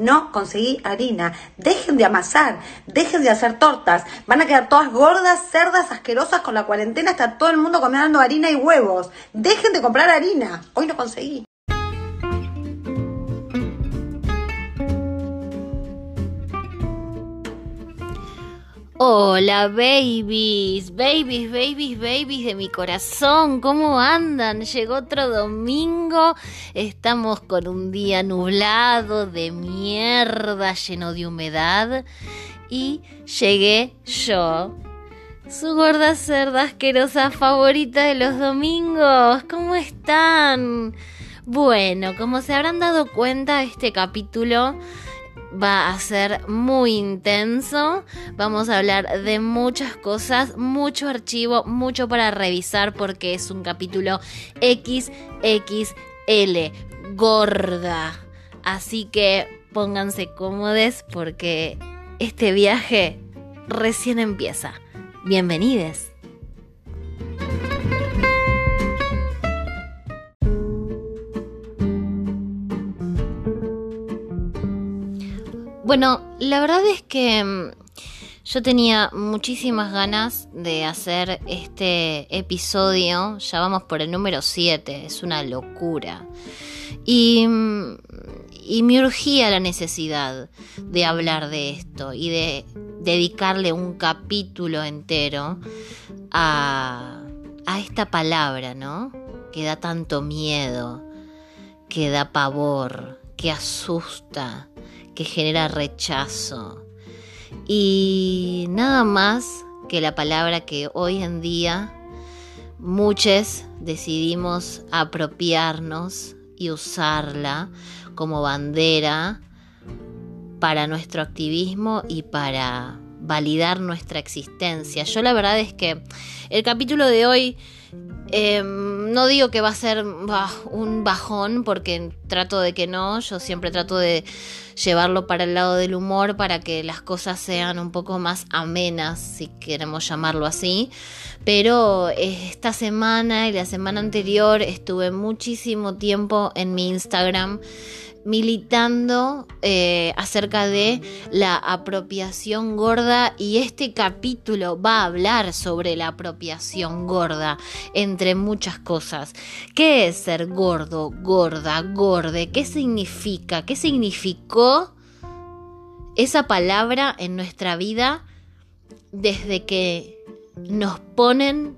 no conseguí harina. Dejen de amasar, dejen de hacer tortas. Van a quedar todas gordas, cerdas, asquerosas con la cuarentena. Está todo el mundo comiendo harina y huevos. Dejen de comprar harina. Hoy no conseguí. Hola babies, babies, babies, babies de mi corazón, ¿cómo andan? Llegó otro domingo, estamos con un día nublado de mierda, lleno de humedad y llegué yo, su gorda cerda asquerosa favorita de los domingos, ¿cómo están? Bueno, como se habrán dado cuenta, este capítulo va a ser muy intenso. Vamos a hablar de muchas cosas, mucho archivo, mucho para revisar porque es un capítulo XXL, gorda. Así que pónganse cómodos porque este viaje recién empieza. Bienvenidos. Bueno, la verdad es que mm, yo tenía muchísimas ganas de hacer este episodio. Ya vamos por el número 7, es una locura. Y, mm, y me urgía la necesidad de hablar de esto y de dedicarle un capítulo entero a esta palabra, ¿no? Que da tanto miedo, que da pavor, que asusta que genera rechazo. Y nada más que la palabra que hoy en día muchos decidimos apropiarnos y usarla como bandera para nuestro activismo y para validar nuestra existencia. Yo la verdad es que el capítulo de hoy Em, no digo que va a ser un bajón porque trato de que no, yo siempre trato de llevarlo para el lado del humor para que las cosas sean un poco más amenas, si queremos llamarlo así. Pero esta semana y la semana anterior estuve muchísimo tiempo en mi Instagram militando eh, acerca de la apropiación gorda y este capítulo va a hablar sobre la apropiación gorda, entre muchas cosas. ¿Qué es ser gordo, gorda, gorde? ¿Qué significa? ¿Qué significó esa palabra en nuestra vida desde que nos ponen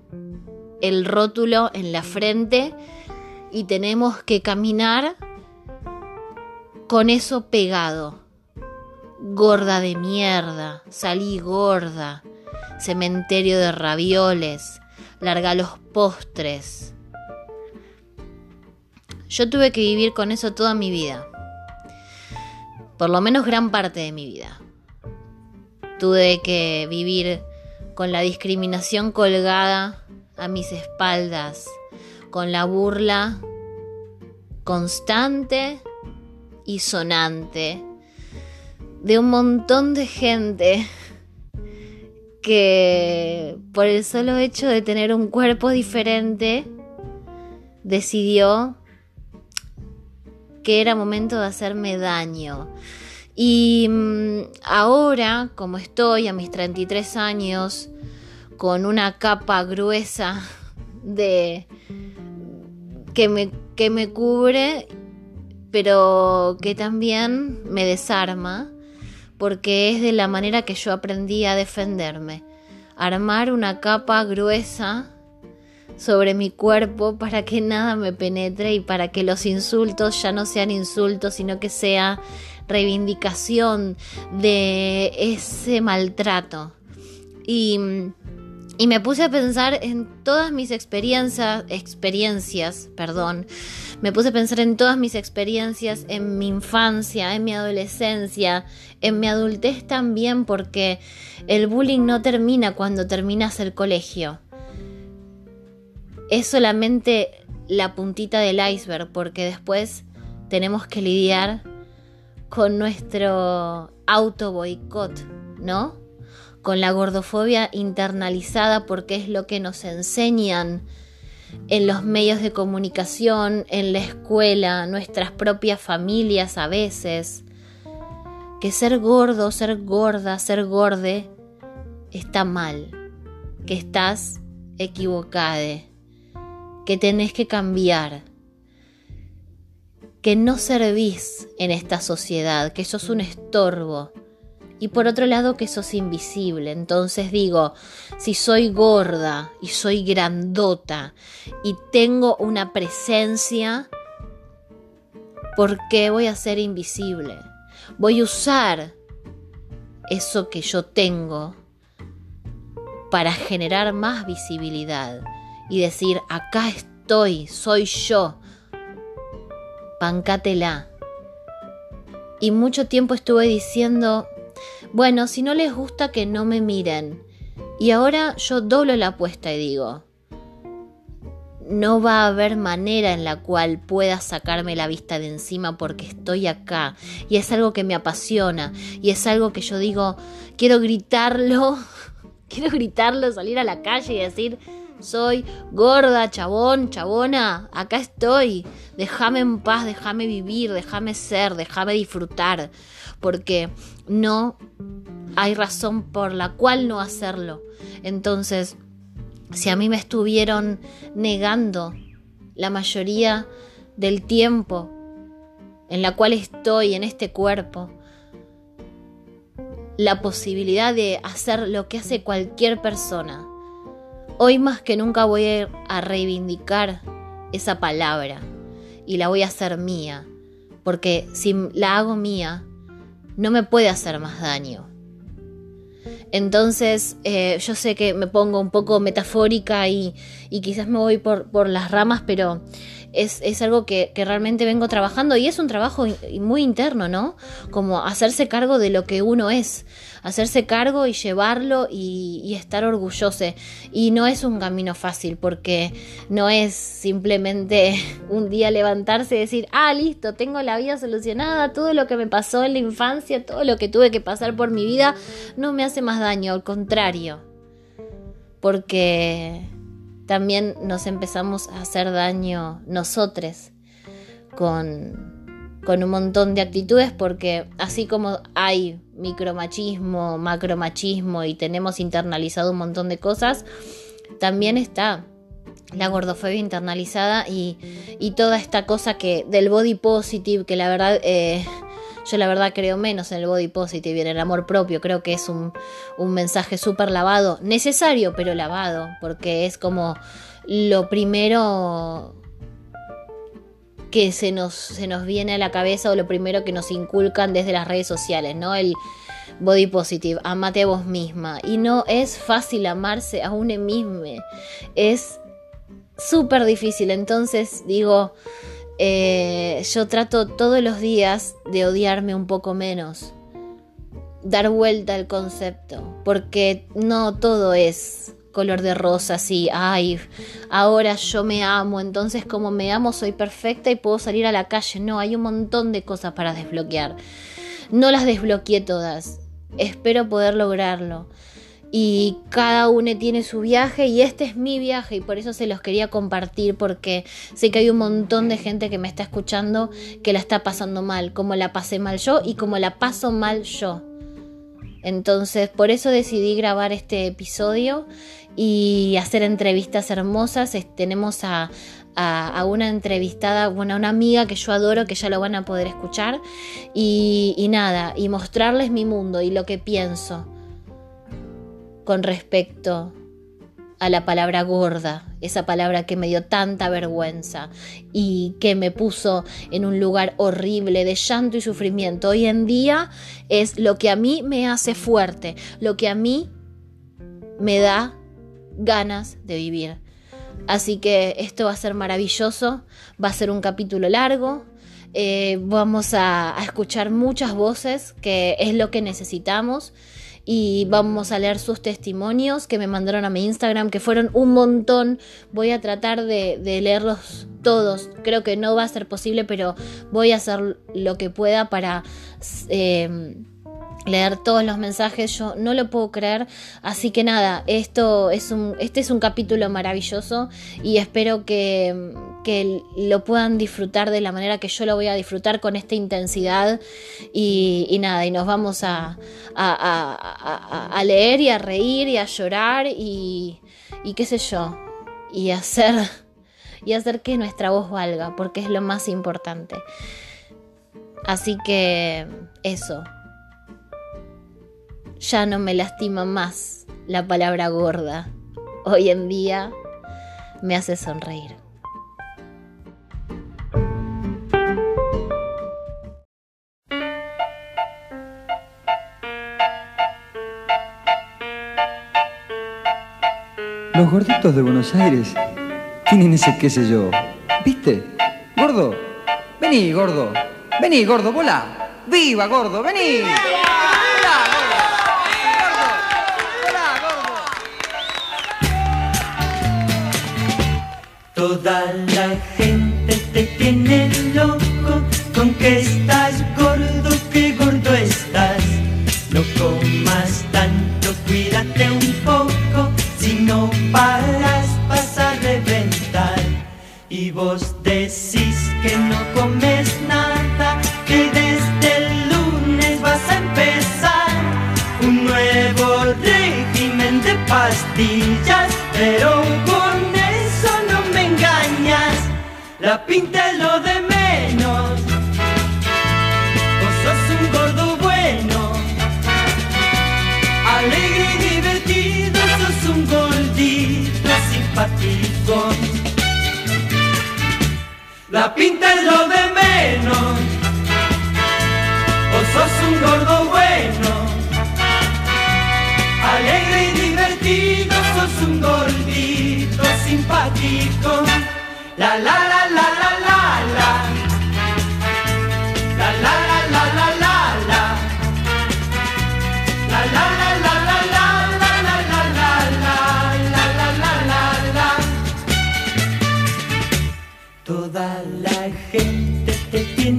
el rótulo en la frente y tenemos que caminar con eso pegado. Gorda de mierda, salí gorda, cementerio de ravioles, larga los postres. Yo tuve que vivir con eso toda mi vida, por lo menos gran parte de mi vida. Tuve que vivir con la discriminación colgada a mis espaldas, con la burla constante y sonante de un montón de gente que por el solo hecho de tener un cuerpo diferente decidió que era momento de hacerme daño. Y mm, ahora, como estoy a mis 33 años, con una capa gruesa de que me, que me cubre pero que también me desarma porque es de la manera que yo aprendí a defenderme. Armar una capa gruesa sobre mi cuerpo para que nada me penetre y para que los insultos ya no sean insultos, sino que sea reivindicación de ese maltrato. Y, y me puse a pensar en todas mis experiencias, experiencias, perdón, me puse a pensar en todas mis experiencias, en mi infancia, en mi adolescencia, en mi adultez también, porque el bullying no termina cuando terminas el colegio. Es solamente la puntita del iceberg, porque después tenemos que lidiar con nuestro auto boicot, ¿no? Con la gordofobia internalizada porque es lo que nos enseñan en los medios de comunicación, en la escuela, nuestras propias familias a veces. que ser gordo, ser gorda, ser gorde está mal, que estás equivocada, que tenés que cambiar, que no servís en esta sociedad, que sos un estorbo. Y por otro lado que sos invisible. Entonces digo, si soy gorda y soy grandota y tengo una presencia, ¿por qué voy a ser invisible? Voy a usar eso que yo tengo para generar más visibilidad y decir, acá estoy, soy yo, pancátela. Y mucho tiempo estuve diciendo, bueno, si no les gusta que no me miren. Y ahora yo doblo la apuesta y digo, no va a haber manera en la cual pueda sacarme la vista de encima porque estoy acá y es algo que me apasiona y es algo que yo digo, quiero gritarlo Quiero gritarlo, salir a la calle y decir, soy gorda, chabón, chabona, acá estoy. Déjame en paz, déjame vivir, déjame ser, déjame disfrutar. Porque no hay razón por la cual no hacerlo. Entonces, si a mí me estuvieron negando la mayoría del tiempo en la cual estoy en este cuerpo, la posibilidad de hacer lo que hace cualquier persona. Hoy más que nunca voy a, reivindicar esa palabra y la voy a hacer mía, porque si la hago mía, no me puede hacer más daño. Entonces, eh, yo sé que me pongo un poco metafórica y, quizás me voy por las ramas, pero es, algo que, realmente vengo trabajando y es un trabajo muy interno, ¿no? Como hacerse cargo de lo que uno es, hacerse cargo y llevarlo y, estar orgulloso. Y no es un camino fácil porque no es simplemente un día levantarse y decir, ah, listo, tengo la vida solucionada, todo lo que me pasó en la infancia, todo lo que tuve que pasar por mi vida, no me hace más daño, al contrario. Porque también nos empezamos a hacer daño nosotros con, con un montón de actitudes porque así como hay micromachismo, macromachismo y tenemos internalizado un montón de cosas, también está la gordofobia internalizada y, y toda esta cosa que del body positive, que la verdad eh, yo la verdad creo menos en el body positive y en el amor propio. Creo que es un, mensaje súper lavado, necesario pero lavado, porque es como lo primero que se nos, se nos viene a la cabeza o lo primero que nos inculcan desde las redes sociales, ¿no? El body positive, amate a vos misma. Y no es fácil amarse a uno mismo, es súper difícil. Entonces digo, eh, yo trato todos los días de odiarme un poco menos, dar vuelta al concepto, porque no todo es color de rosa, así, ay, ahora yo me amo, entonces como me amo soy perfecta y puedo salir a la calle. No, hay un montón de cosas para desbloquear. No las desbloqueé todas, espero poder lograrlo y cada uno tiene su viaje y este es mi viaje y por eso se los quería compartir porque sé que hay un montón de gente que me está escuchando que la está pasando mal, como la pasé mal yo y como la paso mal yo. Entonces por eso decidí grabar este episodio y hacer entrevistas hermosas. Tenemos a, una entrevistada, bueno, a una amiga que yo adoro, que ya lo van a poder escuchar. Y, y nada, y mostrarles mi mundo y lo que pienso con respecto a la palabra gorda, esa palabra que me dio tanta vergüenza y que me puso en un lugar horrible de llanto y sufrimiento. Hoy en día es lo que a mí me hace fuerte, lo que a mí me da ganas de vivir. Así que esto va a ser maravilloso, va a ser un capítulo largo, eh, vamos a escuchar muchas voces, que es lo que necesitamos y vamos a leer sus testimonios que me mandaron a mi Instagram, que fueron un montón. Voy a tratar de, leerlos todos. Creo que no va a ser posible, pero voy a hacer lo que pueda para... Eh, leer todos los mensajes, yo no lo puedo creer. Así que nada, esto es un, este es un capítulo maravilloso y espero que, que lo puedan disfrutar de la manera que yo lo voy a disfrutar con esta intensidad. Y, nada, y nos vamos a, a, leer y a reír y a llorar y, y qué sé yo, y hacer, y hacer que nuestra voz valga, porque es lo más importante. Así que eso ya no me lastima más la palabra gorda. Hoy en día me hace sonreír. Los gorditos de Buenos Aires tienen ese qué sé yo. ¿Viste? Gordo, vení, gordo. Vení, gordo, volá. ¡Viva, gordo! ¡Vení! Toda la gente te tiene loco con que estás gordo, que gordo estás. No La de menos. Vos sos un gordo bueno, alegre y divertido, sos un gordito simpático. La la la la la la la.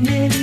many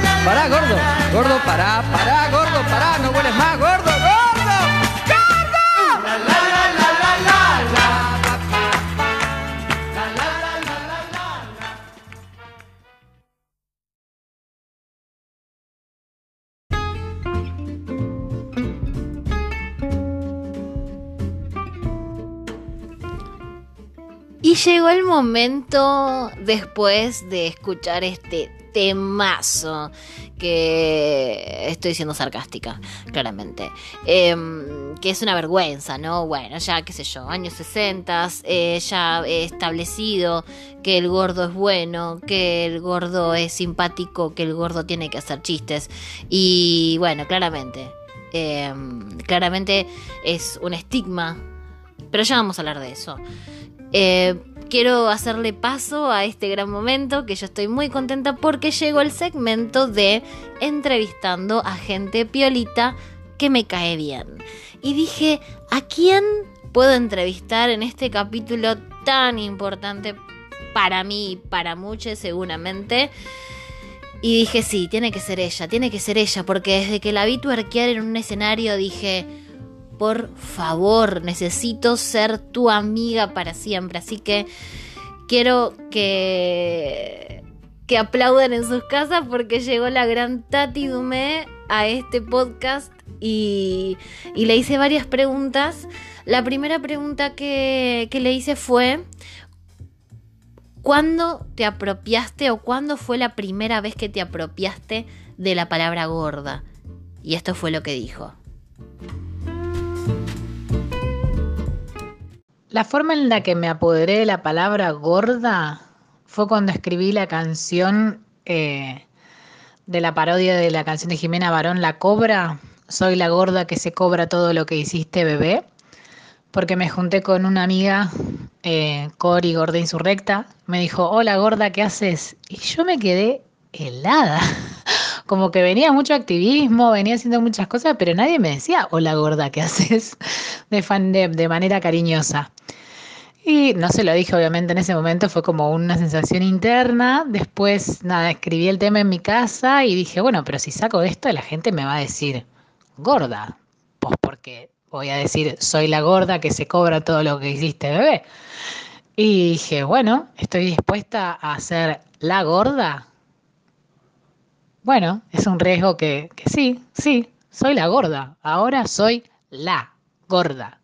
Pará, gordo. Gordo, pará, pará, gordo, pará, no hueles más, gordo. Y llegó el momento después de escuchar este temazo que estoy siendo sarcástica, claramente. Em, que es una vergüenza, ¿no? Bueno, ya qué sé yo, años 60, eh, ya he establecido que el gordo es bueno, que el gordo es simpático, que el gordo tiene que hacer chistes. Y bueno, claramente, em, claramente es un estigma, pero ya vamos a hablar de eso. Eh, quiero hacerle paso a este gran momento que yo estoy muy contenta porque llegó el segmento de entrevistando a gente piolita que me cae bien. Y dije, ¿a quién puedo entrevistar en este capítulo tan importante para mí, para muchos seguramente. Y dije, sí, tiene que ser ella, tiene que ser ella, porque desde que la vi tuerquear en un escenario dije, por favor, necesito ser tu amiga para siempre. Así que quiero que, que aplaudan en sus casas porque llegó la gran Tati Dumé a este podcast y, y le hice varias preguntas. La primera pregunta que, que le hice fue, ¿Cuándo te apropiaste o cuándo fue la primera vez que te apropiaste de la palabra gorda? Y esto fue lo que dijo. La forma en la que me apoderé de la palabra gorda fue cuando escribí la canción eh, de la parodia de la canción de Jimena Barón, La Cobra. Soy la gorda que se cobra todo lo que hiciste, bebé porque me junté con una amiga, eh, Cori Gorda Insurrecta, me dijo, hola gorda, ¿qué haces? Y yo me quedé helada, como que venía mucho activismo, venía haciendo muchas cosas, pero nadie me decía, hola gorda, ¿qué haces? De, fan de, de manera cariñosa. Y no se lo dije, obviamente, en ese momento fue como una sensación interna. Después, nada, escribí el tema en mi casa y dije, bueno, pero si saco esto, la gente me va a decir, gorda, pues porque voy a decir, soy la gorda que se cobra todo lo que hiciste, bebé. Y dije, bueno, estoy dispuesta a ser la gorda. Bueno, es un riesgo que, que sí, sí, soy la gorda. Ahora soy la gorda.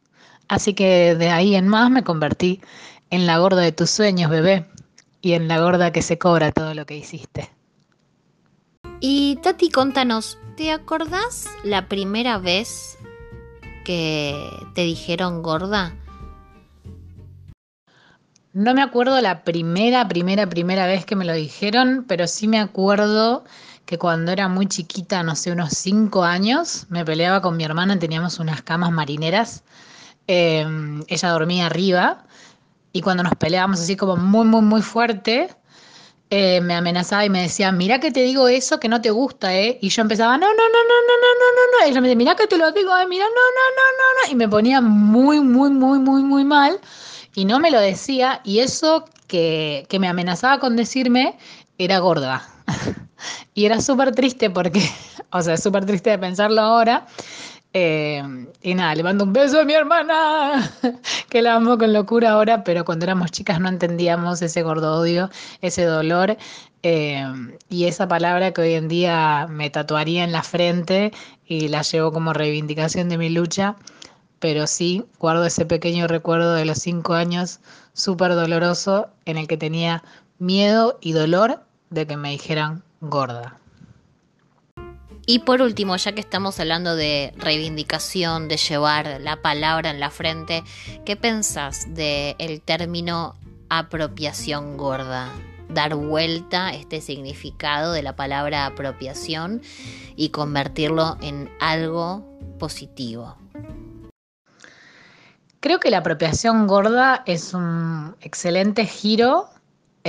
Así que de ahí en más me convertí en la gorda de tus sueños, bebé, y en la gorda que se cobra todo lo que hiciste. Y Tati, contanos, ¿te acordás la primera vez que te dijeron gorda? No me acuerdo la primera, primera, primera vez que me lo dijeron, pero sí me acuerdo que cuando era muy chiquita, no sé, unos cinco años, me peleaba con mi hermana, teníamos unas camas marineras, em, ella dormía arriba, y cuando nos peleábamos así como muy, muy, muy fuerte, eh, me amenazaba y me decía, mira que te digo eso que no te gusta, ¿eh? Y yo empezaba, no, no, no, no, no, no, no, no, ella me decía, mira que te lo digo, ¿eh? Mira, no, no, no, no, no. Y me ponía muy, muy, muy, muy, muy mal. Y no me lo decía. Y eso que, que me amenazaba con decirme era gorda. y era súper triste porque, o sea, súper triste de pensarlo ahora. Eh, y nada, le mando un beso a mi hermana, que la amo con locura ahora, pero cuando éramos chicas no entendíamos ese gordo odio, ese dolor eh, y esa palabra que hoy en día me tatuaría en la frente y la llevo como reivindicación de mi lucha. Pero sí, guardo ese pequeño recuerdo de los cinco años súper doloroso en el que tenía miedo y dolor de que me dijeran gorda. Y por último, ya que estamos hablando de reivindicación, de llevar la palabra en la frente, ¿qué pensás del término apropiación gorda? Dar vuelta este significado de la palabra apropiación y convertirlo en algo positivo. Creo que la apropiación gorda es un excelente giro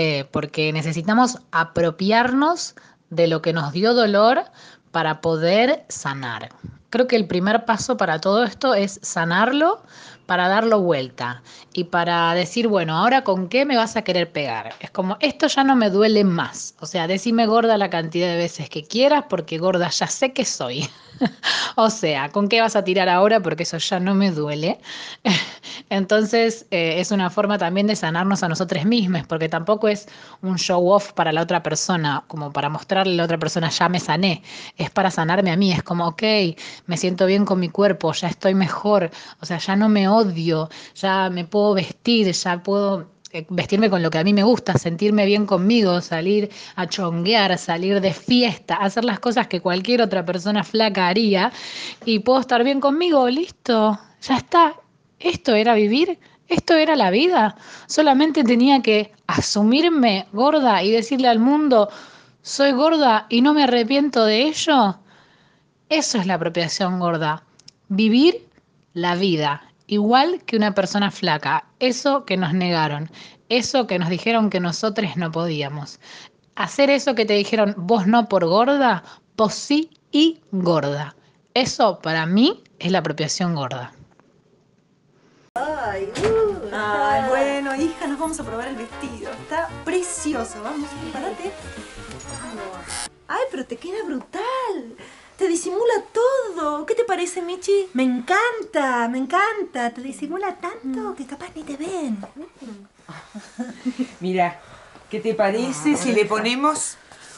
eh, porque necesitamos apropiarnos de lo que nos dio dolor para poder sanar. Creo que el primer paso para todo esto es sanarlo para darlo vuelta y para decir, bueno, ahora con qué me vas a querer pegar. Es como, esto ya no me duele más. O sea, decime gorda la cantidad de veces que quieras porque gorda ya sé que soy. o sea, ¿con qué vas a tirar ahora? Porque eso ya no me duele. Entonces, eh, es una forma también de sanarnos a nosotros mismos, porque tampoco es un show off para la otra persona, como para mostrarle a la otra persona, ya me sané. Es para sanarme a mí. Es como, ok, me siento bien con mi cuerpo, ya estoy mejor. O sea, ya no me odio, ya me puedo vestir, ya puedo vestirme con lo que a mí me gusta, sentirme bien conmigo, salir a chonguear, salir de fiesta, hacer las cosas que cualquier otra persona flaca haría y puedo estar bien conmigo, listo, ya está. Esto era vivir, esto era la vida. Solamente tenía que asumirme gorda y decirle al mundo, soy gorda y no me arrepiento de ello. Eso es la apropiación gorda. Vivir la vida, igual que una persona flaca, eso que nos negaron, eso que nos dijeron que nosotros no podíamos. Hacer eso que te dijeron vos no por gorda, vos sí y gorda. Eso para mí es la apropiación gorda. Ay, uh. Ay, bueno, hija, nos vamos a probar el vestido. Está precioso. Vamos, prepárate. Ay, pero te queda brutal. Te disimula todo. ¿Qué te parece, Michi? Me encanta, me encanta. Te disimula tanto que capaz ni te ven. Mira, ¿qué te parece si le ponemos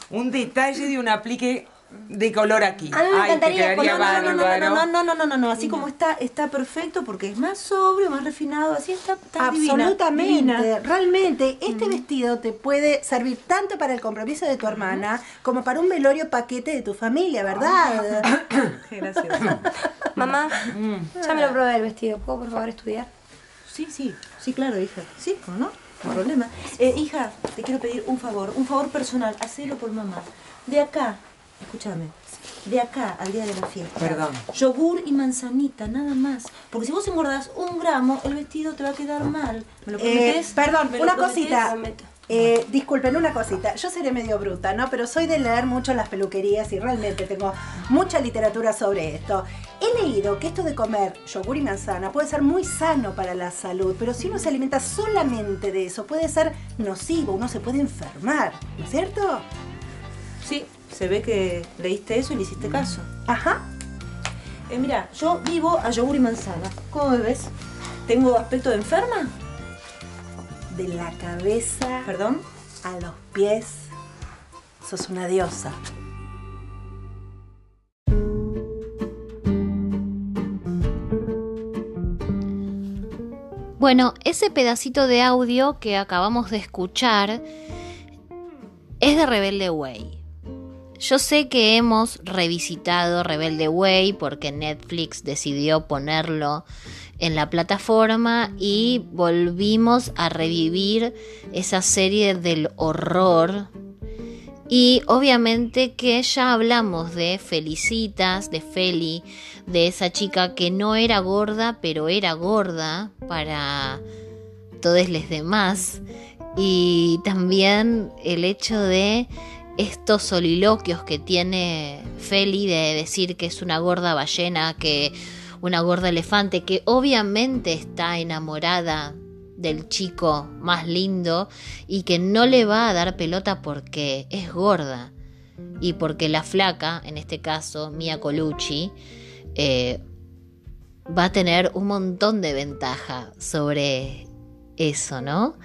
un detalle de un aplique de color aquí? A mí me Ay, te encantaría quedaría no, no, no, no, no, no, no, no, no, no, así como está, está perfecto porque es más sobrio, más refinado, así está, está Absolutamente, divina. realmente este vestido te puede servir tanto para el compromiso de tu hermana como para un velorio paquete de tu familia, ¿verdad? Gracias. Mamá, ya me lo probé el vestido. ¿Puedo por favor estudiar? Sí, sí, sí, claro, hija. Sí, ¿cómo no? No hay problema. Eh, hija, te quiero pedir un favor, un favor personal, hacelo por mamá. De acá, escúchame, de acá al día de la fiesta. Perdón. Yogur y manzanita, nada más. Porque si vos engordás un gramo, el vestido te va a quedar mal. ¿Me lo Eh, perdón, ¿Me lo una cosita. Eh, disculpen, una cosita. Yo seré medio bruta, ¿no? Pero soy de leer mucho las peluquerías y realmente tengo mucha literatura sobre esto. He leído que esto de comer yogur y manzana puede ser muy sano para la salud, pero si uno se alimenta solamente de eso, puede ser nocivo, uno se puede enfermar, ¿no es cierto? Sí, se ve que leíste eso y le hiciste caso. Ajá. Eh, mira, yo vivo a yogur y manzana. ¿Cómo me ves? ¿Tengo aspecto de enferma? De la cabeza ¿Perdón? a los pies, sos una diosa. Bueno, ese pedacito de audio que acabamos de escuchar es de Rebelde Way. Yo sé que hemos revisitado Rebelde Way porque Netflix decidió ponerlo en la plataforma y volvimos a revivir esa serie del horror. Y obviamente que ya hablamos de Felicitas, de Feli, de esa chica que no era gorda, pero era gorda para todos los demás. Y también el hecho de estos soliloquios que tiene Feli de decir que es una gorda ballena, que una gorda elefante, que obviamente está enamorada del chico más lindo y que no le va a dar pelota porque es gorda y porque la flaca, en este caso Mia Colucci, eh, va a tener un montón de ventaja sobre eso, ¿no?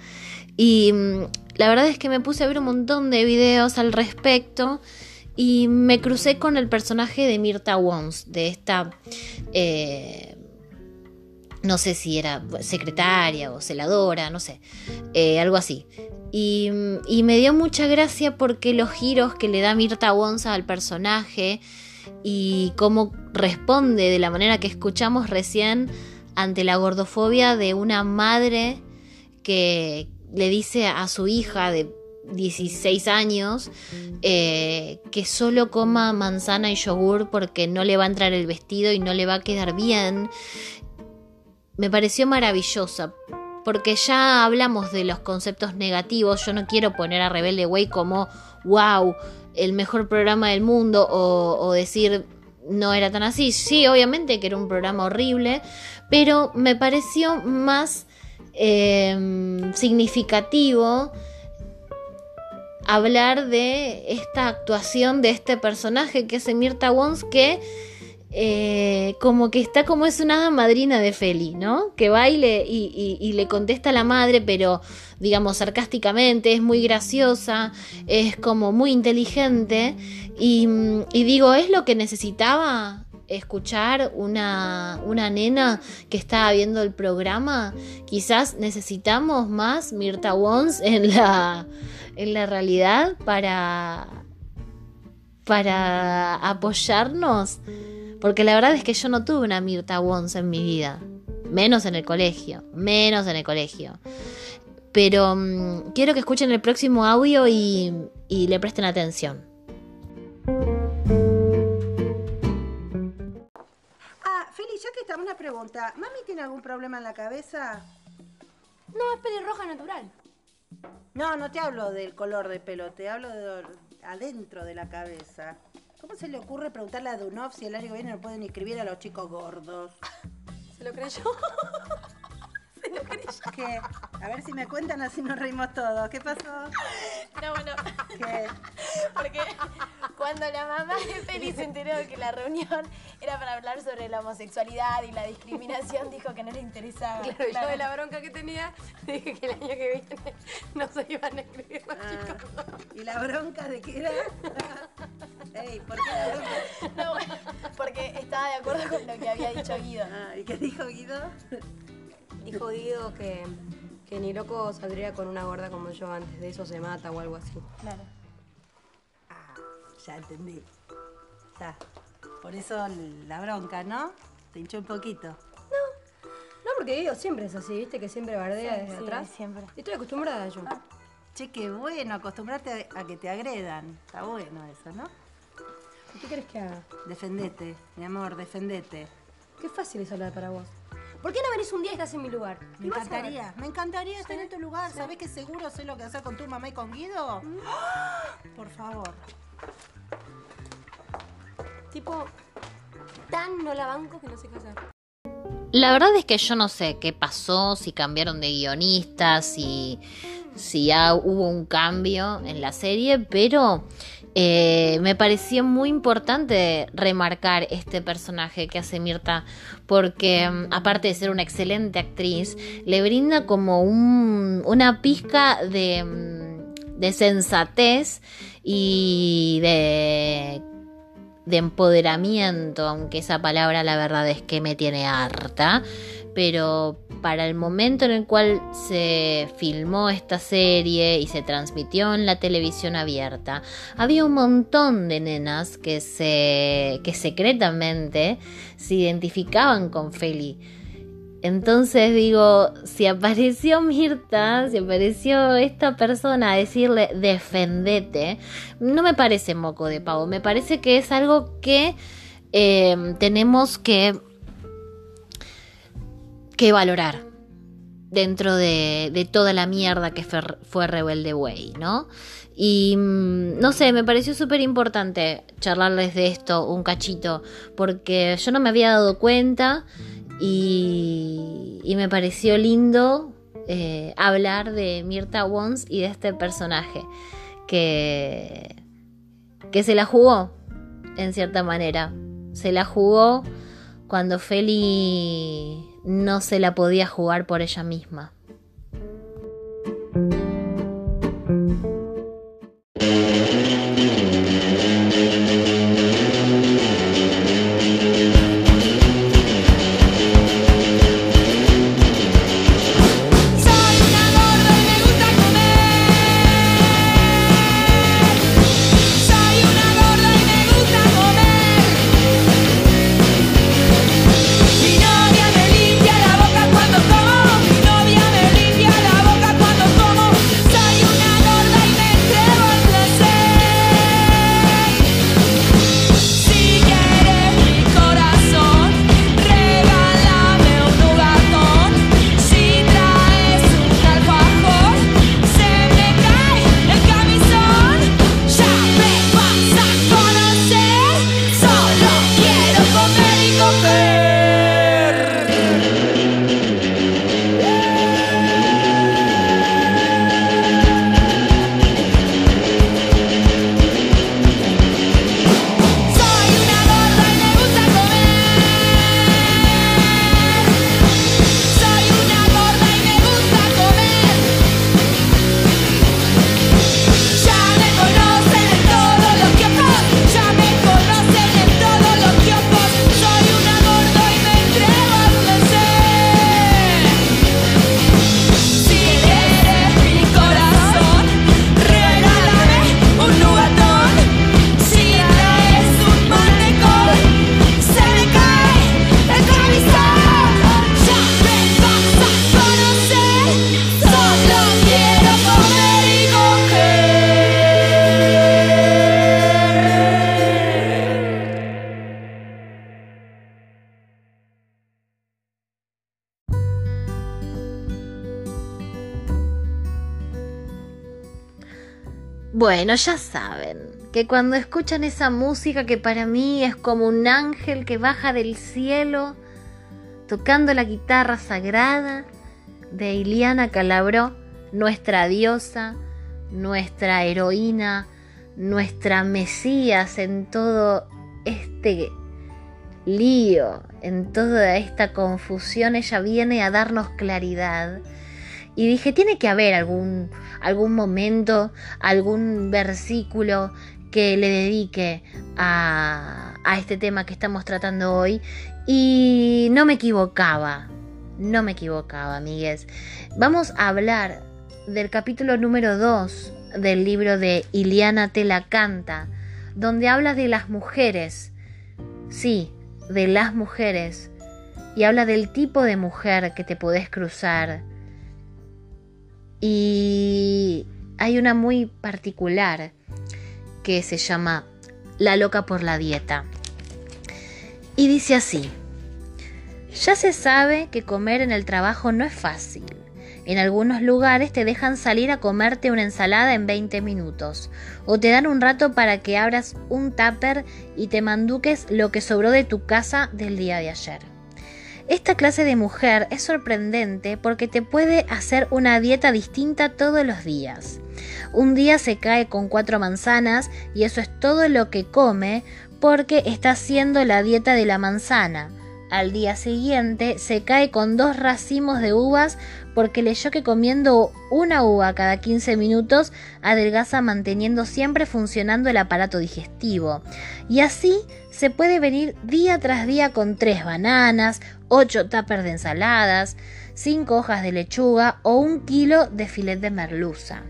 Y mm, la verdad es que me puse a ver un montón de videos al respecto y me crucé con el personaje de Mirta Wons, de esta, eh, no sé si era secretaria o celadora, no sé, eh, algo así. Y, y me dio mucha gracia porque los giros que le da Mirta Wons al personaje y cómo responde de la manera que escuchamos recién ante la gordofobia de una madre que le dice a su hija de 16 años eh, que solo coma manzana y yogur porque no le va a entrar el vestido y no le va a quedar bien. Me pareció maravillosa porque ya hablamos de los conceptos negativos. Yo no quiero poner a Rebelde Way como wow, el mejor programa del mundo o, o decir no era tan así. Sí, obviamente que era un programa horrible, pero me pareció más eh, significativo hablar de esta actuación de este personaje que es Mirta Wons que eh, como que está como es una madrina de Feli, ¿no? Que baile y, y, y, le contesta a la madre, pero digamos sarcásticamente, es muy graciosa, es como muy inteligente y digo, ¿es lo que necesitaba escuchar una, una nena que estaba viendo el programa? Quizás necesitamos más Mirta Wons en la, en la realidad para, para apoyarnos. Porque la verdad es que yo no tuve una Mirta Wons en mi vida. Menos en el colegio. Menos en el colegio. Pero um, quiero que escuchen el próximo audio y, y le presten atención. Ya que estamos, una pregunta. ¿Mami tiene algún problema en la cabeza? No, es pelirroja natural. No, no te hablo del color de pelo, te hablo de adentro de la cabeza. ¿Cómo se le ocurre preguntarle a Dunov si el año que viene no pueden inscribir a los chicos gordos? ¿Se lo creyó? ¿Qué? A ver si me cuentan así nos reímos todos. ¿Qué pasó? No, bueno, ¿Qué? porque cuando la mamá de Feli se enteró de que la reunión era para hablar sobre la homosexualidad y la discriminación, dijo que no le interesaba. Claro, yo de la bronca que tenía, dije que el año que viene no se iban a escribir los Ah, chicos. ¿Y la bronca de qué era? Ey, ¿por qué la bronca? No, bueno, porque estaba de acuerdo con lo que había dicho Guido. Ah, ¿Y qué dijo Guido? Dijo Guido que, que ni loco saldría con una gorda como yo antes de eso se mata o algo así. Claro. Ah, ya entendí. Ya. Por eso la bronca, ¿no? Te hinchó un poquito. No, porque Guido siempre es así, ¿viste? Que siempre bardea Sí, desde sí, atrás. siempre. Y estoy acostumbrada yo. Che, qué bueno, acostumbrarte a, que te agredan. Está bueno eso, ¿no? ¿Y ¿Qué querés que haga? Defendete, mi amor, defendete. Qué fácil es hablar para vos. ¿Por qué no venís un día y estás en mi lugar? Me encantaría, me encantaría estar en tu lugar. ¿Sabés que seguro sé lo que hacer con tu mamá y con Guido? ¡Ah! Por favor. Tipo, tan no la banco que no sé qué hacer. La verdad es que yo no sé qué pasó, si cambiaron de guionistas, si, si ya hubo un cambio en la serie, pero eh, me pareció muy importante remarcar este personaje que hace Mirta, porque mm, aparte de ser una excelente actriz, le brinda como un- una pizca de, mm, de sensatez y de de empoderamiento, aunque esa palabra la verdad es que me tiene harta, pero para el momento en el cual se filmó esta serie y se transmitió en la televisión abierta, había un montón de nenas que se que secretamente se identificaban con Feli. Entonces digo, si apareció Mirta, si apareció esta persona a decirle defendete, no me parece moco de pavo, me parece que es algo que eh, tenemos que, que valorar dentro de, toda la mierda que fue, fue Rebelde Way, ¿no? Y mm, no sé, me pareció súper importante charlarles de esto un cachito, porque yo no me había dado cuenta y, y me pareció lindo eh, hablar de Mirta Wons y de este personaje que, que se la jugó en cierta manera. Se la jugó cuando Feli no se la podía jugar por ella misma. Bueno, ya saben que cuando escuchan esa música que para mí es como un ángel que baja del cielo tocando la guitarra sagrada, de Iliana Calabró, nuestra diosa, nuestra heroína, nuestra Mesías en todo este lío, en toda esta confusión, ella viene a darnos claridad. Y dije, tiene que haber algún, algún momento, algún versículo que le dedique a, a este tema que estamos tratando hoy. Y no me equivocaba, no me equivocaba, amigues. Vamos a hablar del capítulo número 2 del libro de Iliana te la canta, donde habla de las mujeres. Sí, de las mujeres. Y habla del tipo de mujer que te podés cruzar. Y hay una muy particular que se llama La loca por la dieta. Y dice así, ya se sabe que comer en el trabajo no es fácil. En algunos lugares te dejan salir a comerte una ensalada en 20 minutos o te dan un rato para que abras un tupper y te manduques lo que sobró de tu casa del día de ayer. Esta clase de mujer es sorprendente porque te puede hacer una dieta distinta todos los días. Un día se cae con cuatro manzanas y eso es todo lo que come porque está haciendo la dieta de la manzana. Al día siguiente se cae con dos racimos de uvas porque leyó que comiendo una uva cada 15 minutos adelgaza manteniendo siempre funcionando el aparato digestivo. Y así se puede venir día tras día con tres bananas, ocho tuppers de ensaladas, cinco hojas de lechuga o un kilo de filet de merluza.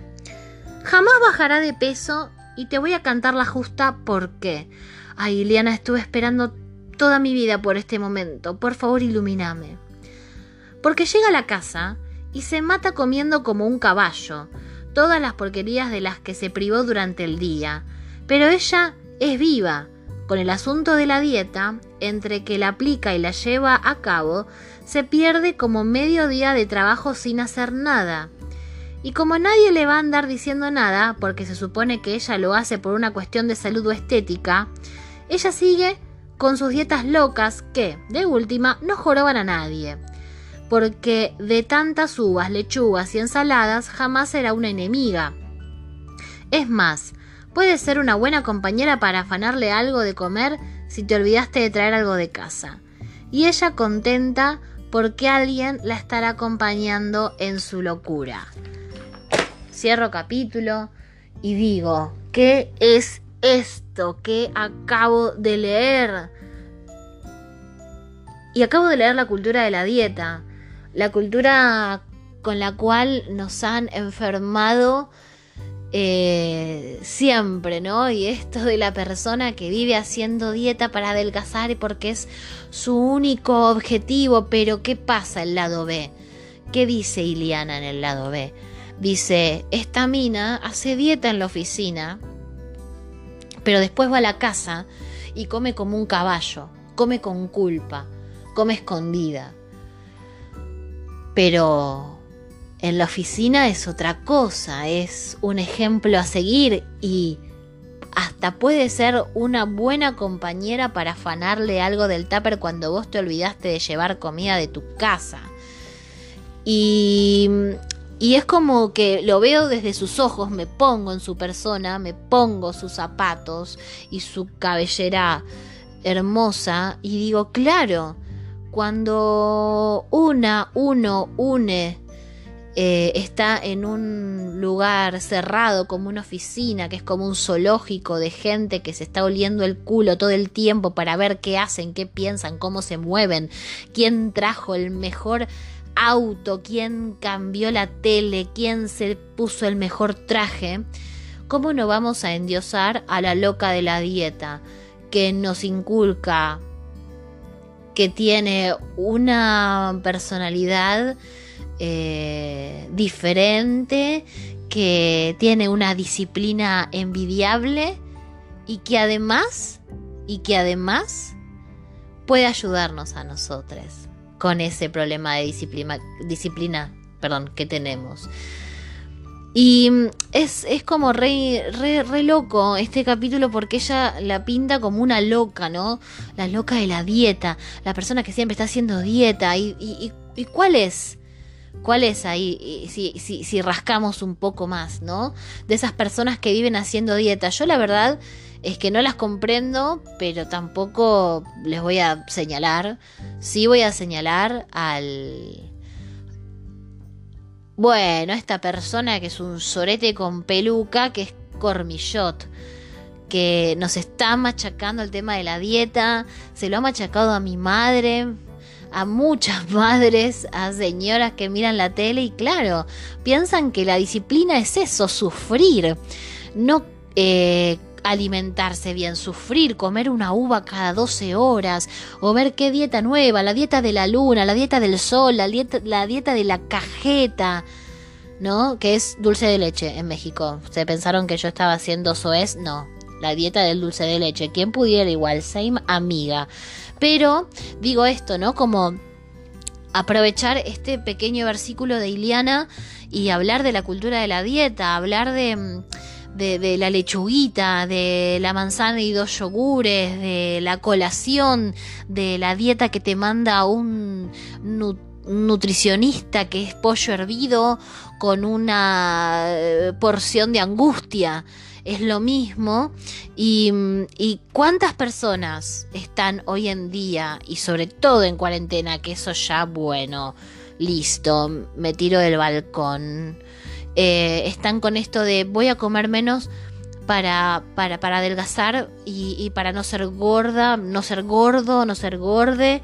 Jamás bajará de peso y te voy a cantar la justa porque. Ay, Liliana, estuve esperando toda mi vida por este momento. Por favor, ilumíname. Porque llega a la casa y se mata comiendo como un caballo, todas las porquerías de las que se privó durante el día. Pero ella es viva. Con el asunto de la dieta, entre que la aplica y la lleva a cabo, se pierde como medio día de trabajo sin hacer nada. Y como nadie le va a andar diciendo nada, porque se supone que ella lo hace por una cuestión de salud o estética, ella sigue con sus dietas locas que, de última, no joroban a nadie. Porque de tantas uvas, lechugas y ensaladas jamás será una enemiga. Es más, puede ser una buena compañera para afanarle algo de comer si te olvidaste de traer algo de casa. Y ella contenta porque alguien la estará acompañando en su locura. Cierro capítulo y digo, ¿qué es esto que acabo de leer? Y acabo de leer la cultura de la dieta, la cultura con la cual nos han enfermado eh, siempre, ¿no? Y esto de la persona que vive haciendo dieta para adelgazar porque es su único objetivo, pero ¿qué pasa el lado B? ¿Qué dice Iliana en el lado B? Dice, esta mina hace dieta en la oficina, pero después va a la casa y come como un caballo, come con culpa, come escondida. Pero en la oficina es otra cosa, es un ejemplo a seguir y hasta puede ser una buena compañera para afanarle algo del tupper cuando vos te olvidaste de llevar comida de tu casa. Y, y es como que lo veo desde sus ojos, me pongo en su persona, me pongo sus zapatos y su cabellera hermosa y digo, claro, cuando una, uno, une, eh, está en un lugar cerrado como una oficina, que es como un zoológico de gente que se está oliendo el culo todo el tiempo para ver qué hacen, qué piensan, cómo se mueven, quién trajo el mejor auto, quién cambió la tele, quién se puso el mejor traje, ¿cómo no vamos a endiosar a la loca de la dieta que nos inculca que tiene una personalidad eh, diferente, que tiene una disciplina envidiable y que además, y que además puede ayudarnos a nosotros con ese problema de disciplina, disciplina perdón, que tenemos. Y es, es como re, re, loco este capítulo porque ella la pinta como una loca, ¿no? La loca de la dieta, la persona que siempre está haciendo dieta. ¿Y, y, y cuál es? ¿Cuál es ahí? Si, si, si rascamos un poco más, ¿no? De esas personas que viven haciendo dieta. Yo la verdad es que no las comprendo, pero tampoco les voy a señalar. Sí voy a señalar al... Bueno, esta persona que es un sorete con peluca, que es Cormillot, que nos está machacando el tema de la dieta, se lo ha machacado a mi madre, a muchas madres, a señoras que miran la tele y claro, piensan que la disciplina es eso, sufrir, no eh, alimentarse bien, sufrir, comer una uva cada 12 horas, o ver qué dieta nueva, la dieta de la luna, la dieta del sol, la dieta, la dieta de la cajeta, ¿no? Que es dulce de leche en México. ¿Se pensaron que yo estaba haciendo soez? No, la dieta del dulce de leche. ¿Quién pudiera igual? Same amiga. Pero digo esto, ¿no? Como aprovechar este pequeño versículo de Iliana y hablar de la cultura de la dieta, hablar de, de, de la lechuguita, de la manzana y dos yogures, de la colación, de la dieta que te manda un nu- nutricionista que es pollo hervido con una eh, porción de angustia. Es lo mismo. Y, mm, y cuántas personas están hoy en día, y sobre todo en cuarentena, que eso ya, bueno, listo, me tiro del balcón. eh, están con esto de voy a comer menos para, para, para adelgazar y, y para no ser gorda, no ser gordo, no ser gorde.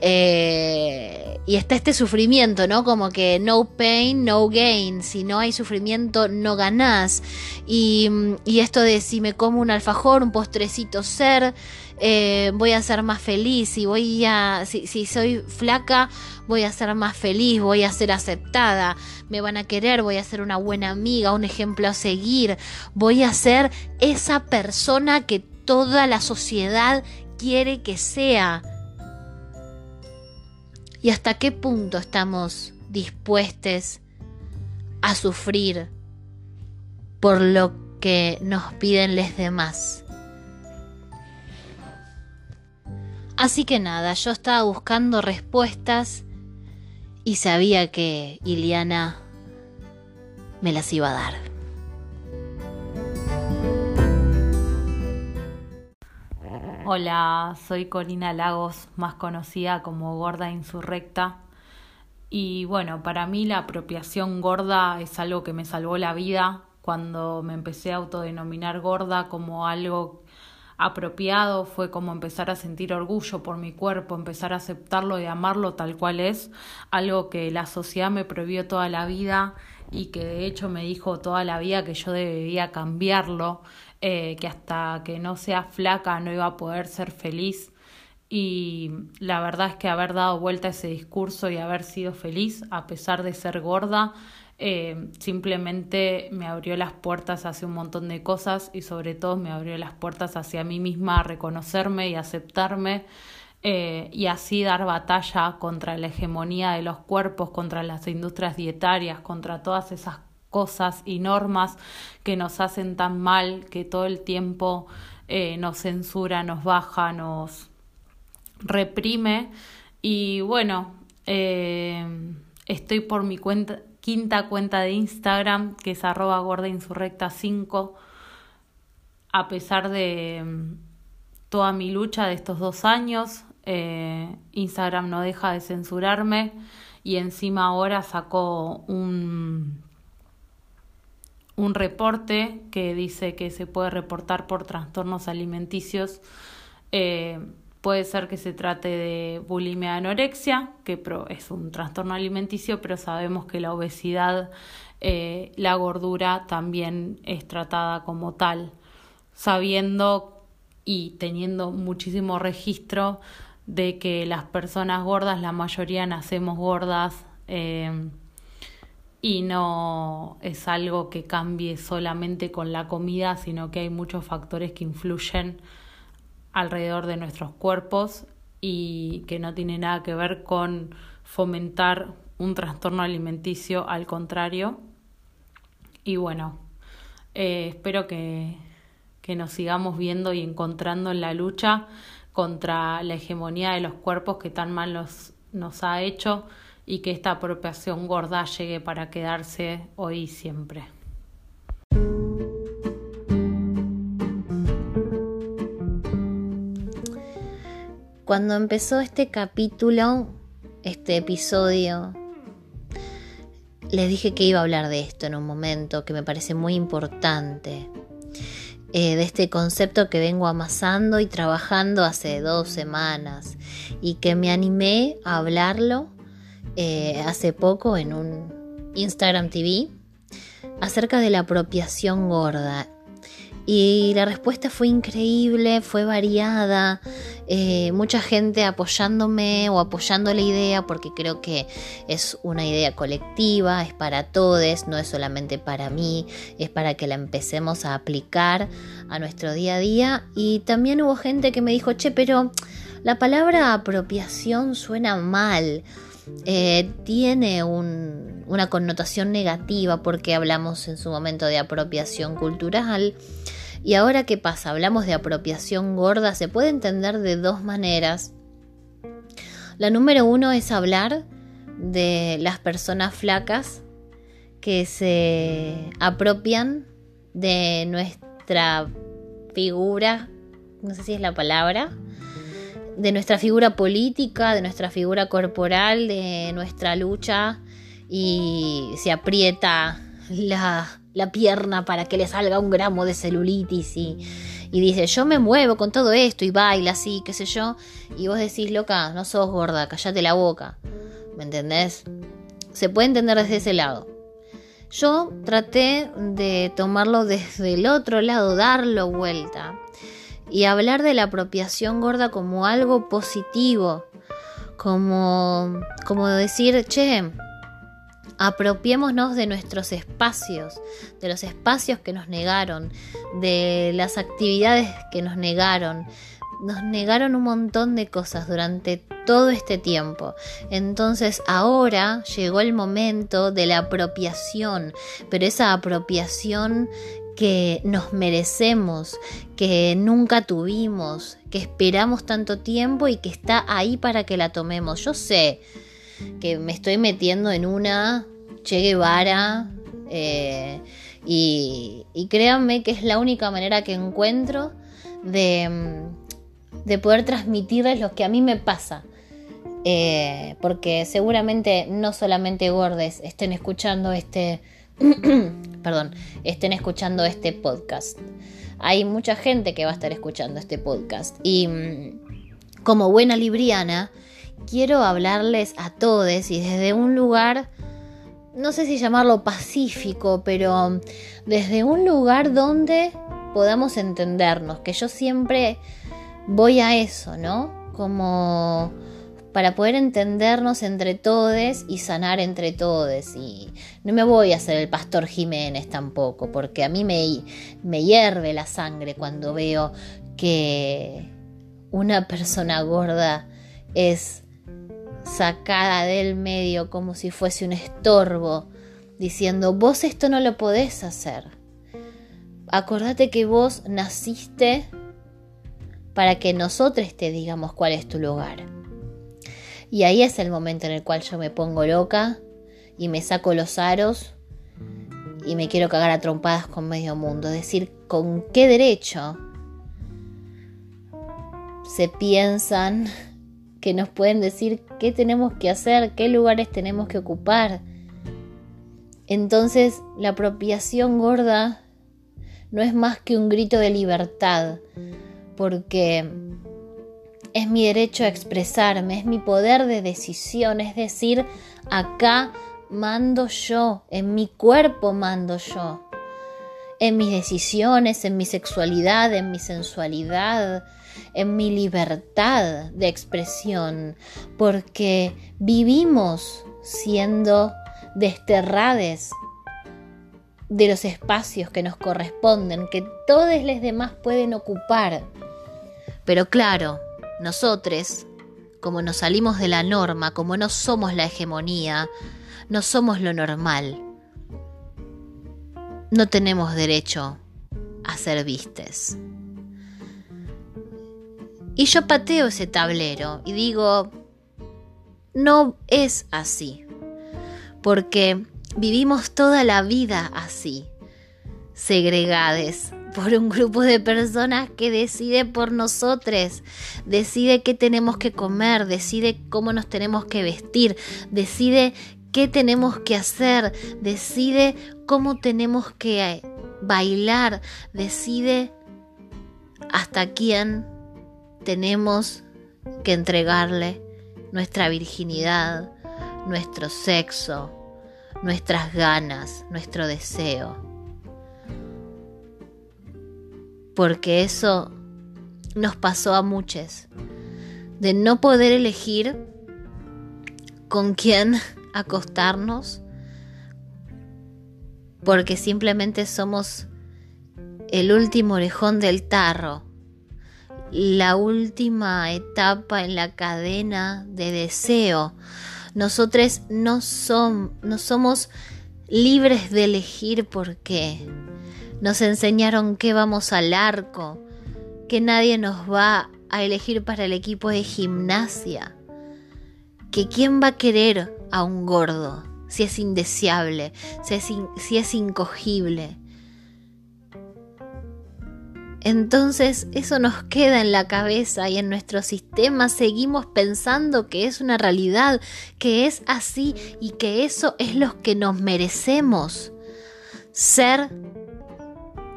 Eh, y está este sufrimiento, ¿no? Como que no pain, no gain. Si no hay sufrimiento, no ganás. Y, esto de si me como un alfajor, un postrecito ser, eh, voy a ser más feliz. Y voy a. Si, si soy flaca, voy a ser más feliz, voy a ser aceptada. Me van a querer, voy a ser una buena amiga, un ejemplo a seguir. Voy a ser esa persona que toda la sociedad quiere que sea. ¿Y hasta qué punto estamos dispuestos a sufrir por lo que nos piden los demás? Así que nada, yo estaba buscando respuestas y sabía que Iliana me las iba a dar. Hola, soy Corina Lagos, más conocida como Gorda Insurrecta. Y bueno, para mí la apropiación gorda es algo que me salvó la vida cuando me empecé a autodenominar gorda como algo apropiado, fue como empezar a sentir orgullo por mi cuerpo, empezar a aceptarlo y amarlo tal cual es, algo que la sociedad me prohibió toda la vida y que de hecho me dijo toda la vida que yo debía cambiarlo, eh, que hasta que no sea flaca no iba a poder ser feliz. Y la verdad es que haber dado vuelta a ese discurso y haber sido feliz a pesar de ser gorda, eh, simplemente me abrió las puertas hacia un montón de cosas y sobre todo me abrió las puertas hacia mí misma a reconocerme y aceptarme eh, y así dar batalla contra la hegemonía de los cuerpos, contra las industrias dietarias, contra todas esas cosas y normas que nos hacen tan mal, que todo el tiempo eh, nos censura, nos baja, nos reprime. Y bueno, eh, estoy por mi cuenta, quinta cuenta de Instagram, que es arroba gordainsurrecta5, a pesar de mm, toda mi lucha de estos dos años, eh, Instagram no deja de censurarme y encima ahora sacó un, un reporte que dice que se puede reportar por trastornos alimenticios. Eh, puede ser que se trate de bulimia anorexia, que es un trastorno alimenticio, pero sabemos que la obesidad, eh, la gordura también es tratada como tal, sabiendo y teniendo muchísimo registro de que las personas gordas, la mayoría nacemos gordas, eh, y no es algo que cambie solamente con la comida, sino que hay muchos factores que influyen alrededor de nuestros cuerpos y que no tiene nada que ver con fomentar un trastorno alimenticio, al contrario. Y bueno, eh, espero que, que nos sigamos viendo y encontrando en la lucha contra la hegemonía de los cuerpos que tan mal nos, nos ha hecho y que esta apropiación gorda llegue para quedarse hoy y siempre. Cuando empezó este capítulo, este episodio, les dije que iba a hablar de esto en un momento que me parece muy importante. eh, de este concepto que vengo amasando y trabajando hace dos semanas y que me animé a hablarlo eh, hace poco en un Instagram TV acerca de la apropiación gorda. Y la respuesta fue increíble, fue variada, eh, mucha gente apoyándome o apoyando la idea porque creo que es una idea colectiva, es para todos, no es solamente para mí, es para que la empecemos a aplicar a nuestro día a día. Y también hubo gente que me dijo, che, pero la palabra apropiación suena mal. Eh, tiene un- una connotación negativa porque hablamos en su momento de apropiación cultural. Y ahora, ¿qué pasa? Hablamos de apropiación gorda. Se puede entender de dos maneras. La número uno es hablar de las personas flacas que se apropian de nuestra figura, no sé si es la palabra, de nuestra figura política, de nuestra figura corporal, de nuestra lucha y se aprieta la, la pierna para que le salga un gramo de celulitis y, y dice, yo me muevo con todo esto y baila así, qué sé yo, y vos decís, loca, no sos gorda, callate la boca, ¿me entendés? Se puede entender desde ese lado. Yo traté de tomarlo desde el otro lado, darlo vuelta y hablar de la apropiación gorda como algo positivo, como, como decir, che, apropiémonos de nuestros espacios, de los espacios que nos negaron, de las actividades que nos negaron. Nos negaron un montón de cosas durante todo este tiempo. Entonces ahora llegó el momento de la apropiación, pero esa apropiación que nos merecemos, que nunca tuvimos, que esperamos tanto tiempo y que está ahí para que la tomemos. Yo sé que me estoy metiendo en una Che Guevara eh, y, créanme que es la única manera que encuentro de, de poder transmitirles lo que a mí me pasa. Eh, porque seguramente no solamente gordes estén escuchando este perdón, estén escuchando este podcast. Hay mucha gente que va a estar escuchando este podcast y mm, como buena libriana quiero hablarles a todos y desde un lugar no sé si llamarlo pacífico, pero desde un lugar donde podamos entendernos, que yo siempre voy a eso, ¿no? Como para poder entendernos entre todos y sanar entre todos. Y no me voy a hacer el pastor Jiménez tampoco, porque a mí me, me hierve la sangre cuando veo que una persona gorda es sacada del medio como si fuese un estorbo, diciendo, vos esto no lo podés hacer. Acordate que vos naciste para que nosotros te digamos cuál es tu lugar. Y ahí es el momento en el cual yo me pongo loca y me saco los aros y me quiero cagar a trompadas con medio mundo. Decir, ¿con qué derecho se piensan que nos pueden decir qué tenemos que hacer, qué lugares tenemos que ocupar? Entonces, la apropiación gorda no es más que un grito de libertad, porque es mi derecho a expresarme, es mi poder de decisión, es decir, acá mando yo, en mi cuerpo mando yo, en mis decisiones, en mi sexualidad, en mi sensualidad, en mi libertad de expresión, porque vivimos siendo desterrades de los espacios que nos corresponden, que todos los demás pueden ocupar. Pero claro, nosotros, como nos salimos de la norma, como no somos la hegemonía, no somos lo normal, no tenemos derecho a ser vistes. Y yo pateo ese tablero y digo, no es así. Porque vivimos toda la vida así, segregades por un grupo de personas que decide por nosotros, decide qué tenemos que comer, decide cómo nos tenemos que vestir, decide qué tenemos que hacer, decide cómo tenemos que bailar, decide hasta quién tenemos que entregarle nuestra virginidad, nuestro sexo, nuestras ganas, nuestro deseo. Porque eso nos pasó a muchos, de no poder elegir con quién acostarnos, porque simplemente somos el último orejón del tarro, la última etapa en la cadena de deseo. Nosotros no, no somos libres de elegir por qué. Nos enseñaron que vamos al arco, que nadie nos va a elegir para el equipo de gimnasia, que quién va a querer a un gordo si es indeseable, si es, incogible. Entonces eso nos queda en la cabeza y en nuestro sistema seguimos pensando que es una realidad, que es así y que eso es lo que nos merecemos. Ser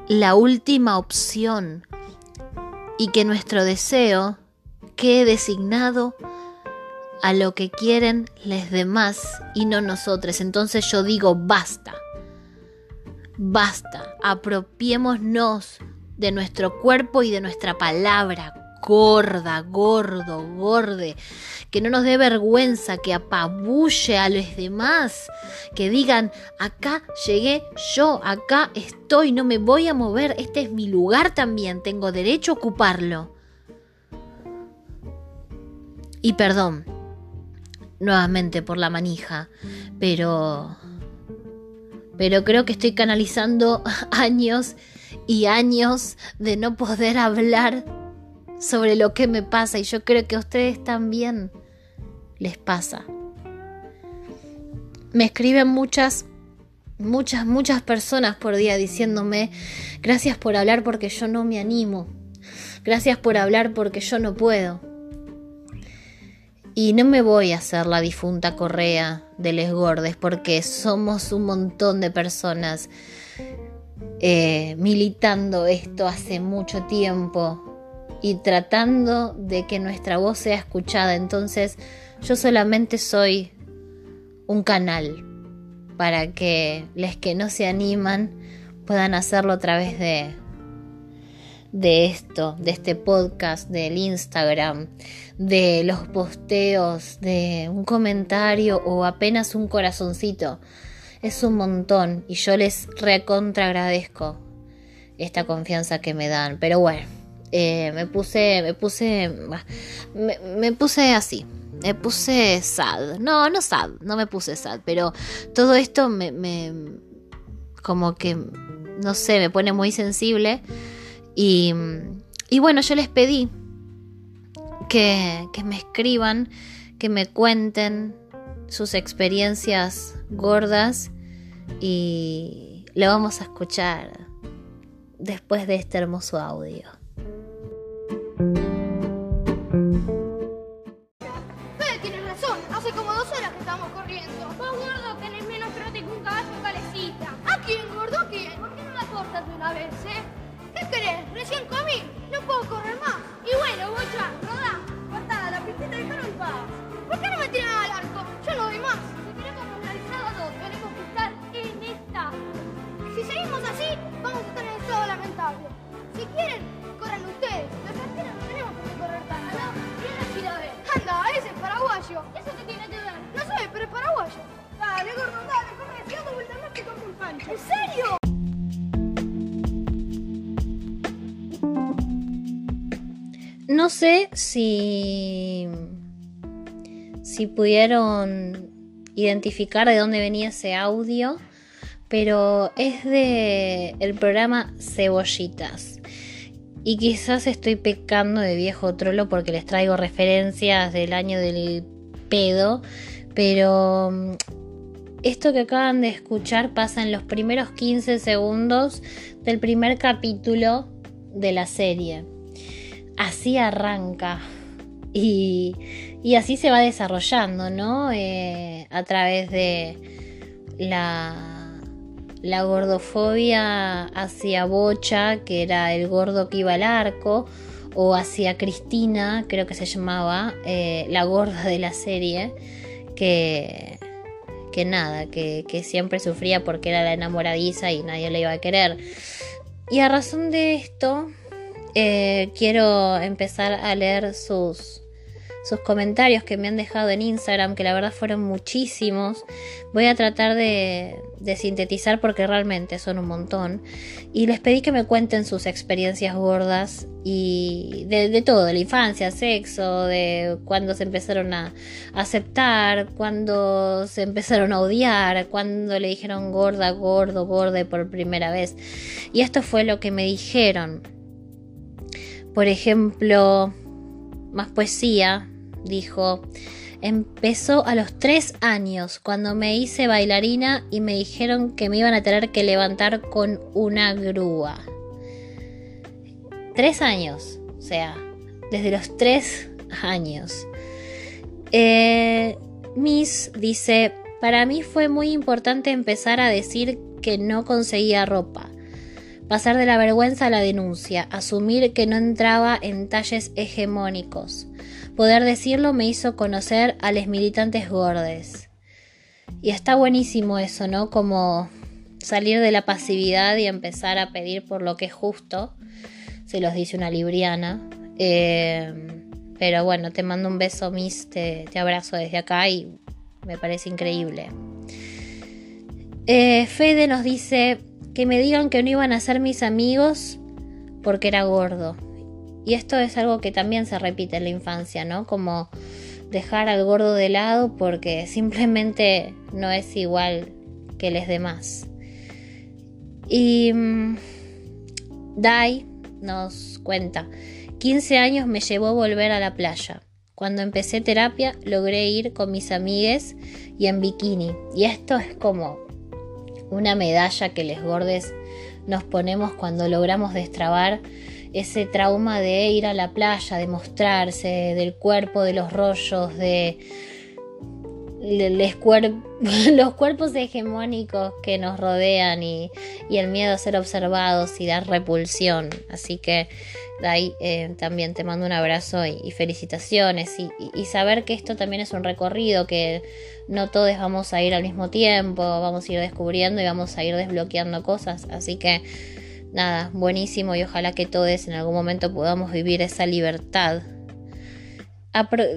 la última opción y que nuestro deseo quede designado a lo que quieren los demás y no nosotros. Entonces yo digo, basta. Basta. Apropiémonos de nuestro cuerpo y de nuestra palabra. Gorda, gordo, gorde. Que no nos dé vergüenza, que apabulle a los demás. Que digan, acá llegué yo, acá estoy, no me voy a mover. Este es mi lugar también, tengo derecho a ocuparlo. Y perdón, nuevamente por la manija, pero pero creo que estoy canalizando años y años de no poder hablar sobre lo que me pasa y yo creo que a ustedes también les pasa. Me escriben muchas muchas muchas personas por día diciéndome gracias por hablar porque yo no me animo. Gracias por hablar porque yo no puedo. Y no me voy a hacer la difunta correa de les gordes porque somos un montón de personas eh, militando esto hace mucho tiempo y tratando de que nuestra voz sea escuchada. Entonces yo solamente soy un canal para que los que no se animan puedan hacerlo a través de de esto, de este podcast, del Instagram, de los posteos, de un comentario o apenas un corazoncito. Es un montón y yo les recontra agradezco esta confianza que me dan. Pero bueno, eh, me puse, me puse, me, puse así. Me puse sad. No, no sad, no me puse sad, pero todo esto me, me como que, no sé, me pone muy sensible. Y, y bueno, yo les pedí que, que me escriban, que me cuenten sus experiencias gordas y lo vamos a escuchar después de este hermoso audio. Recién comí, no puedo correr más. Y bueno, bocha, rodá, cortada la pistita y dejaron paz. ¿Por qué no me tiran al arco? Yo no doy más. Si queremos normalizar a dos, tenemos que estar en esta. Si seguimos así, vamos a estar en estado lamentable. Si quieren, corran ustedes. Los arqueros no tenemos por qué correr tanto. ¿Quién la quiere ver? Anda, ese es paraguayo. ¿Eso qué tiene que ver? No sé, pero es paraguayo. Dale, gordo, dale, corre. Si dando vuelta más te corto un pancho. ¿En serio? No sé si. si pudieron identificar de dónde venía ese audio, pero es de el programa Cebollitas. Y quizás estoy pecando de viejo trolo porque les traigo referencias del año del pedo, pero mm, esto que acaban de escuchar pasa en los primeros 15 segundos del primer capítulo de la serie. Así arranca y, y así se va desarrollando, ¿no? Eh, a través de la, la gordofobia hacia Bocha, que era el gordo que iba al arco, o hacia Cristina, creo que se llamaba, eh, la gorda de la serie, que, que nada, que, que siempre sufría porque era la enamoradiza y nadie le iba a querer. Y a razón de esto, eh, quiero empezar a leer sus, sus comentarios que me han dejado en Instagram, que la verdad fueron muchísimos. Voy a tratar de, sintetizar porque realmente son un montón. Y les pedí que me cuenten sus experiencias gordas y de, de todo, de la infancia, sexo, de cuando se empezaron a aceptar, cuando se empezaron a odiar, cuando le dijeron gorda, gordo, borde por primera vez. Y esto fue lo que me dijeron. Por ejemplo, más poesía, dijo, empezó a los tres años, cuando me hice bailarina y me dijeron que me iban a tener que levantar con una grúa. Tres años, o sea, desde los tres años. Eh, Miss dice, para mí fue muy importante empezar a decir que no conseguía ropa pasar de la vergüenza a la denuncia, asumir que no entraba en talles hegemónicos. Poder decirlo me hizo conocer a los militantes gordes. Y está buenísimo eso, ¿no? Como salir de la pasividad y empezar a pedir por lo que es justo. Se los dice una libriana. Eh, pero bueno, te mando un beso, Miss, te, te, abrazo desde acá y me parece increíble. Eh, Fede nos dice, que me digan que no iban a ser mis amigos porque era gordo. Y esto es algo que también se repite en la infancia, ¿no? Como dejar al gordo de lado porque simplemente no es igual que los demás. Y mm, Dai nos cuenta, 15 años me llevó a volver a la playa. Cuando empecé terapia logré ir con mis amigues y en bikini. Y esto es como una medalla que les gordes nos ponemos cuando logramos destrabar ese trauma de ir a la playa, de mostrarse, del cuerpo, de los rollos, de los cuerpos hegemónicos que nos rodean y, y, el miedo a ser observados y dar repulsión. Así que ahí eh, también te mando un abrazo y, y felicitaciones y, saber que esto también es un recorrido, que no todos vamos a ir al mismo tiempo, vamos a ir descubriendo y vamos a ir desbloqueando cosas. Así que nada, buenísimo y ojalá que todos en algún momento podamos vivir esa libertad.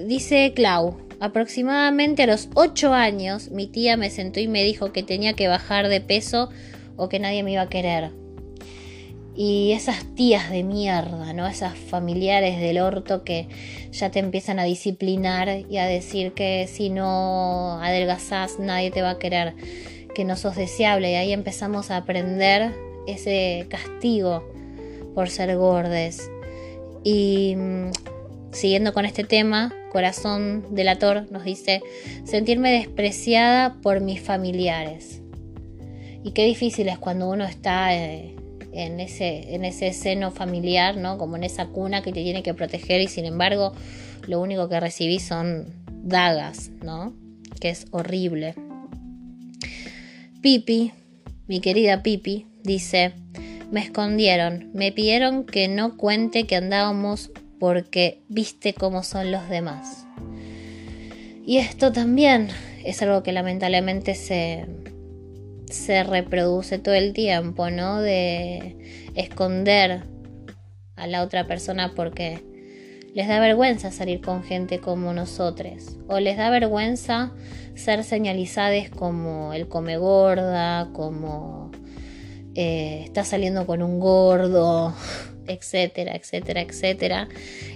Dice Clau, aproximadamente a los 8 años mi tía me sentó y me dijo que tenía que bajar de peso o que nadie me iba a querer. Y esas tías de mierda, ¿no? Esas familiares del orto que ya te empiezan a disciplinar y a decir que si no adelgazás nadie te va a querer, que no sos deseable. Y ahí empezamos a aprender ese castigo por ser gordes. Y mm, siguiendo con este tema, Corazón Delator nos dice, sentirme despreciada por mis familiares. Y qué difícil es cuando uno está eh, en, ese, en ese seno familiar, ¿no? Como en esa cuna que te tiene que proteger y sin embargo lo único que recibí son dagas, ¿no? Que es horrible. Pipi, mi querida Pipi, dice, me escondieron, me pidieron que no cuente que andábamos porque viste cómo son los demás. Y esto también es algo que lamentablemente se, se reproduce todo el tiempo, ¿no? De esconder a la otra persona porque les da vergüenza salir con gente como nosotros. O les da vergüenza ser señalizadas como el come gorda, como eh, está saliendo con un gordo, etcétera, etcétera, etcétera.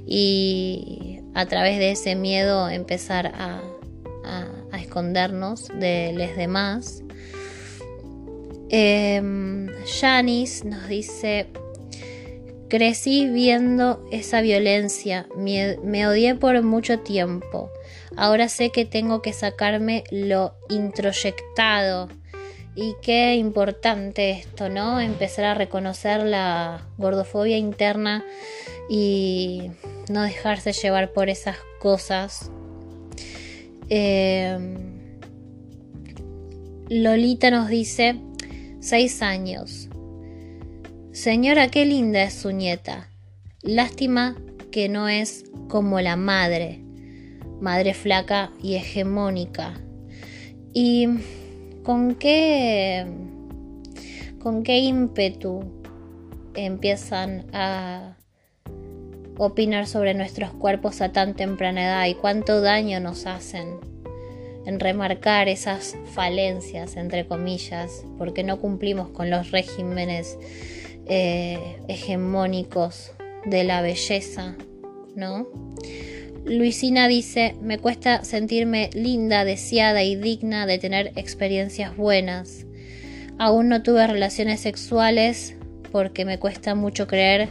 Y a través de ese miedo empezar a, a, a escondernos de los demás. Eh, Janice nos dice, crecí viendo esa violencia, me, odié por mucho tiempo. Ahora sé que tengo que sacarme lo introyectado. Y qué importante esto, ¿no? Empezar a reconocer la gordofobia interna y no dejarse llevar por esas cosas. Eh, Lolita nos dice, seis años. Señora, qué linda es su nieta. Lástima que no es como la madre, madre flaca y hegemónica. ¿Y con qué, con qué ímpetu empiezan a opinar sobre nuestros cuerpos a tan temprana edad y cuánto daño nos hacen en remarcar esas falencias, entre comillas, porque no cumplimos con los regímenes eh, hegemónicos de la belleza, ¿no? Luisina dice, me cuesta sentirme linda, deseada y digna de tener experiencias buenas. Aún no tuve relaciones sexuales porque me cuesta mucho creer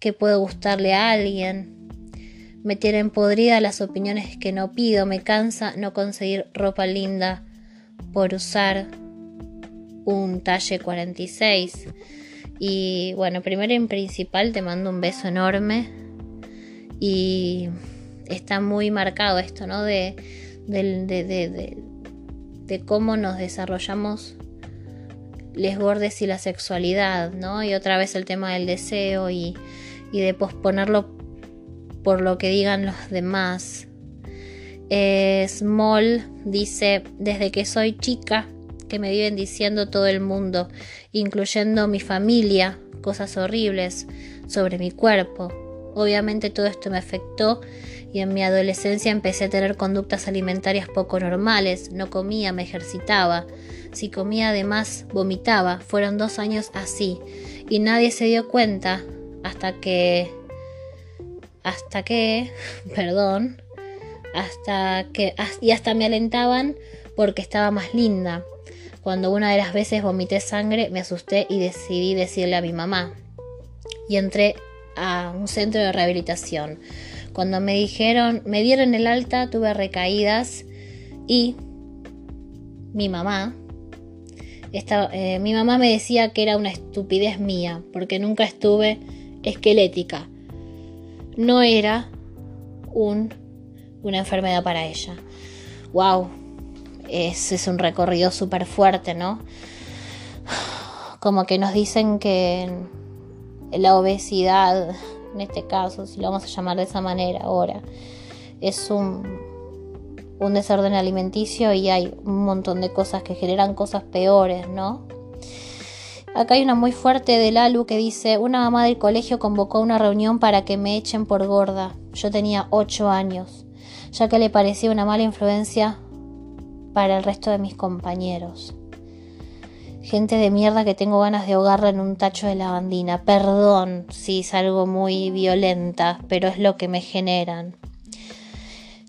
que puedo gustarle a alguien. Me tienen podrida las opiniones que no pido, me cansa no conseguir ropa linda por usar un talle 46. Y bueno, primero en principal te mando un beso enorme y está muy marcado esto, ¿no? De, de, de, de, cómo nos desarrollamos les gordes y la sexualidad, ¿no? Y otra vez el tema del deseo y, y de posponerlo por lo que digan los demás. Eh, Small dice, desde que soy chica, que me viven diciendo todo el mundo, incluyendo mi familia, cosas horribles sobre mi cuerpo. Obviamente todo esto me afectó y en mi adolescencia empecé a tener conductas alimentarias poco normales. No comía, me ejercitaba. Si comía además, vomitaba. Fueron dos años así y nadie se dio cuenta hasta que hasta que, perdón, hasta que, y hasta me alentaban porque estaba más linda. Cuando una de las veces vomité sangre, me asusté y decidí decirle a mi mamá. Y entré a un centro de rehabilitación. Cuando me dijeron, me dieron el alta, tuve recaídas y mi mamá, eh, mi mamá me decía que era una estupidez mía, porque nunca estuve esquelética no era un, una enfermedad para ella. ¡Wow! Es, es un recorrido súper fuerte, ¿no? Como que nos dicen que la obesidad, en este caso, si lo vamos a llamar de esa manera ahora, es un, un desorden alimenticio y hay un montón de cosas que generan cosas peores, ¿no? Acá hay una muy fuerte del ALU que dice, una mamá del colegio convocó una reunión para que me echen por gorda. Yo tenía 8 años, ya que le parecía una mala influencia para el resto de mis compañeros. Gente de mierda que tengo ganas de ahogarla en un tacho de lavandina. Perdón si es algo muy violenta, pero es lo que me generan.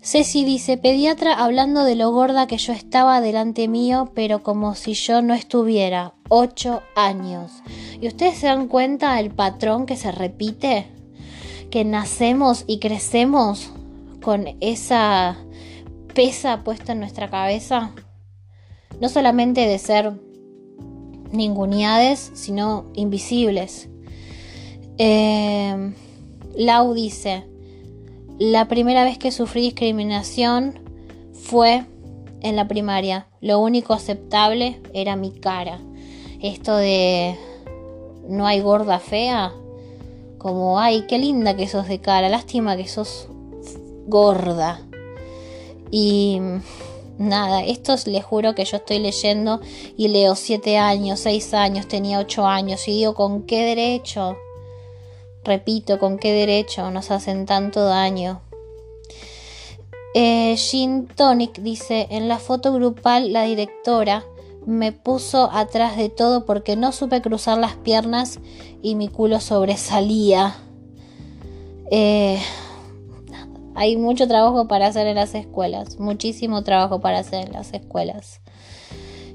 Ceci dice, pediatra hablando de lo gorda que yo estaba delante mío, pero como si yo no estuviera. Ocho años. ¿Y ustedes se dan cuenta del patrón que se repite? Que nacemos y crecemos con esa pesa puesta en nuestra cabeza. No solamente de ser ninguneades, sino invisibles. Eh, Lau dice, la primera vez que sufrí discriminación fue en la primaria. Lo único aceptable era mi cara. Esto de no hay gorda fea. Como, ay, qué linda que sos de cara. Lástima que sos gorda. Y nada, estos les juro que yo estoy leyendo y leo 7 años, 6 años, tenía 8 años y digo, ¿con qué derecho? Repito, ¿con qué derecho nos hacen tanto daño? Eh, Jean Tonic dice, en la foto grupal la directora me puso atrás de todo porque no supe cruzar las piernas y mi culo sobresalía. Eh, hay mucho trabajo para hacer en las escuelas, muchísimo trabajo para hacer en las escuelas.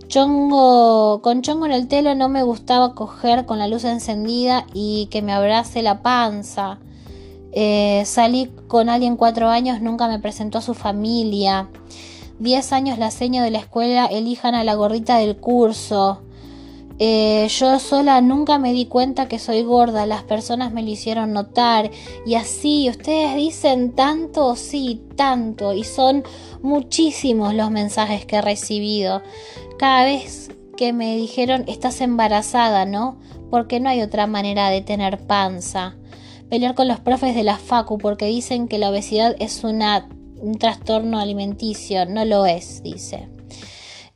Chongo, con chongo en el telo no me gustaba coger con la luz encendida y que me abrace la panza. Eh, salí con alguien cuatro años, nunca me presentó a su familia. Diez años la seño de la escuela, elijan a la gordita del curso. Eh, yo sola nunca me di cuenta que soy gorda, las personas me lo hicieron notar y así, ustedes dicen tanto, sí, tanto, y son muchísimos los mensajes que he recibido. Cada vez que me dijeron, estás embarazada, ¿no? Porque no hay otra manera de tener panza. Pelear con los profes de la FACU porque dicen que la obesidad es una, un trastorno alimenticio, no lo es, dice.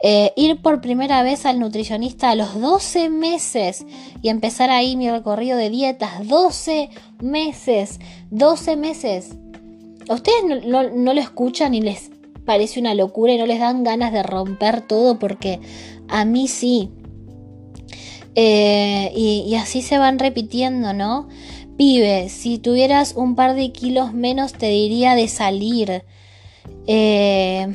Eh, ir por primera vez al nutricionista a los 12 meses y empezar ahí mi recorrido de dietas. 12 meses, 12 meses. ¿A ustedes no, no- lo escuchan y les parece una locura y no les dan ganas de romper todo? Porque a mí sí. Eh, y así se van repitiendo, ¿no? Pibe, si tuvieras un par de kilos menos te diría de salir. Eh,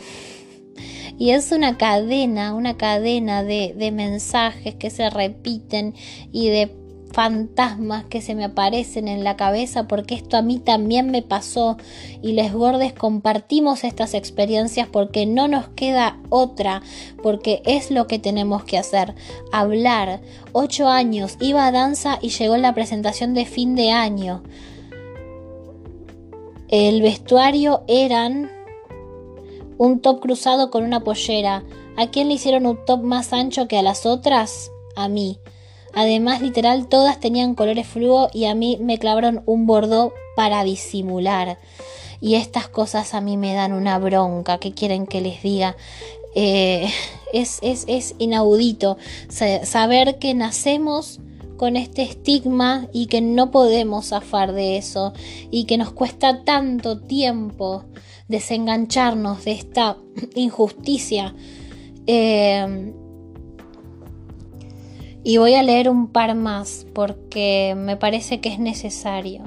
y es una cadena, una cadena de, de mensajes que se repiten y de fantasmas que se me aparecen en la cabeza porque esto a mí también me pasó y les gordes compartimos estas experiencias porque no nos queda otra, porque es lo que tenemos que hacer, hablar. Ocho años, iba a danza y llegó la presentación de fin de año. El vestuario eran un top cruzado con una pollera. ¿A quién le hicieron un top más ancho que a las otras? A mí. Además, literal, todas tenían colores fluo y a mí me clavaron un bordó para disimular. Y estas cosas a mí me dan una bronca. ¿Qué quieren que les diga? Eh, es, es, es inaudito sa- saber que nacemos con este estigma y que no podemos zafar de eso y que nos cuesta tanto tiempo desengancharnos de esta injusticia. Eh, y voy a leer un par más porque me parece que es necesario.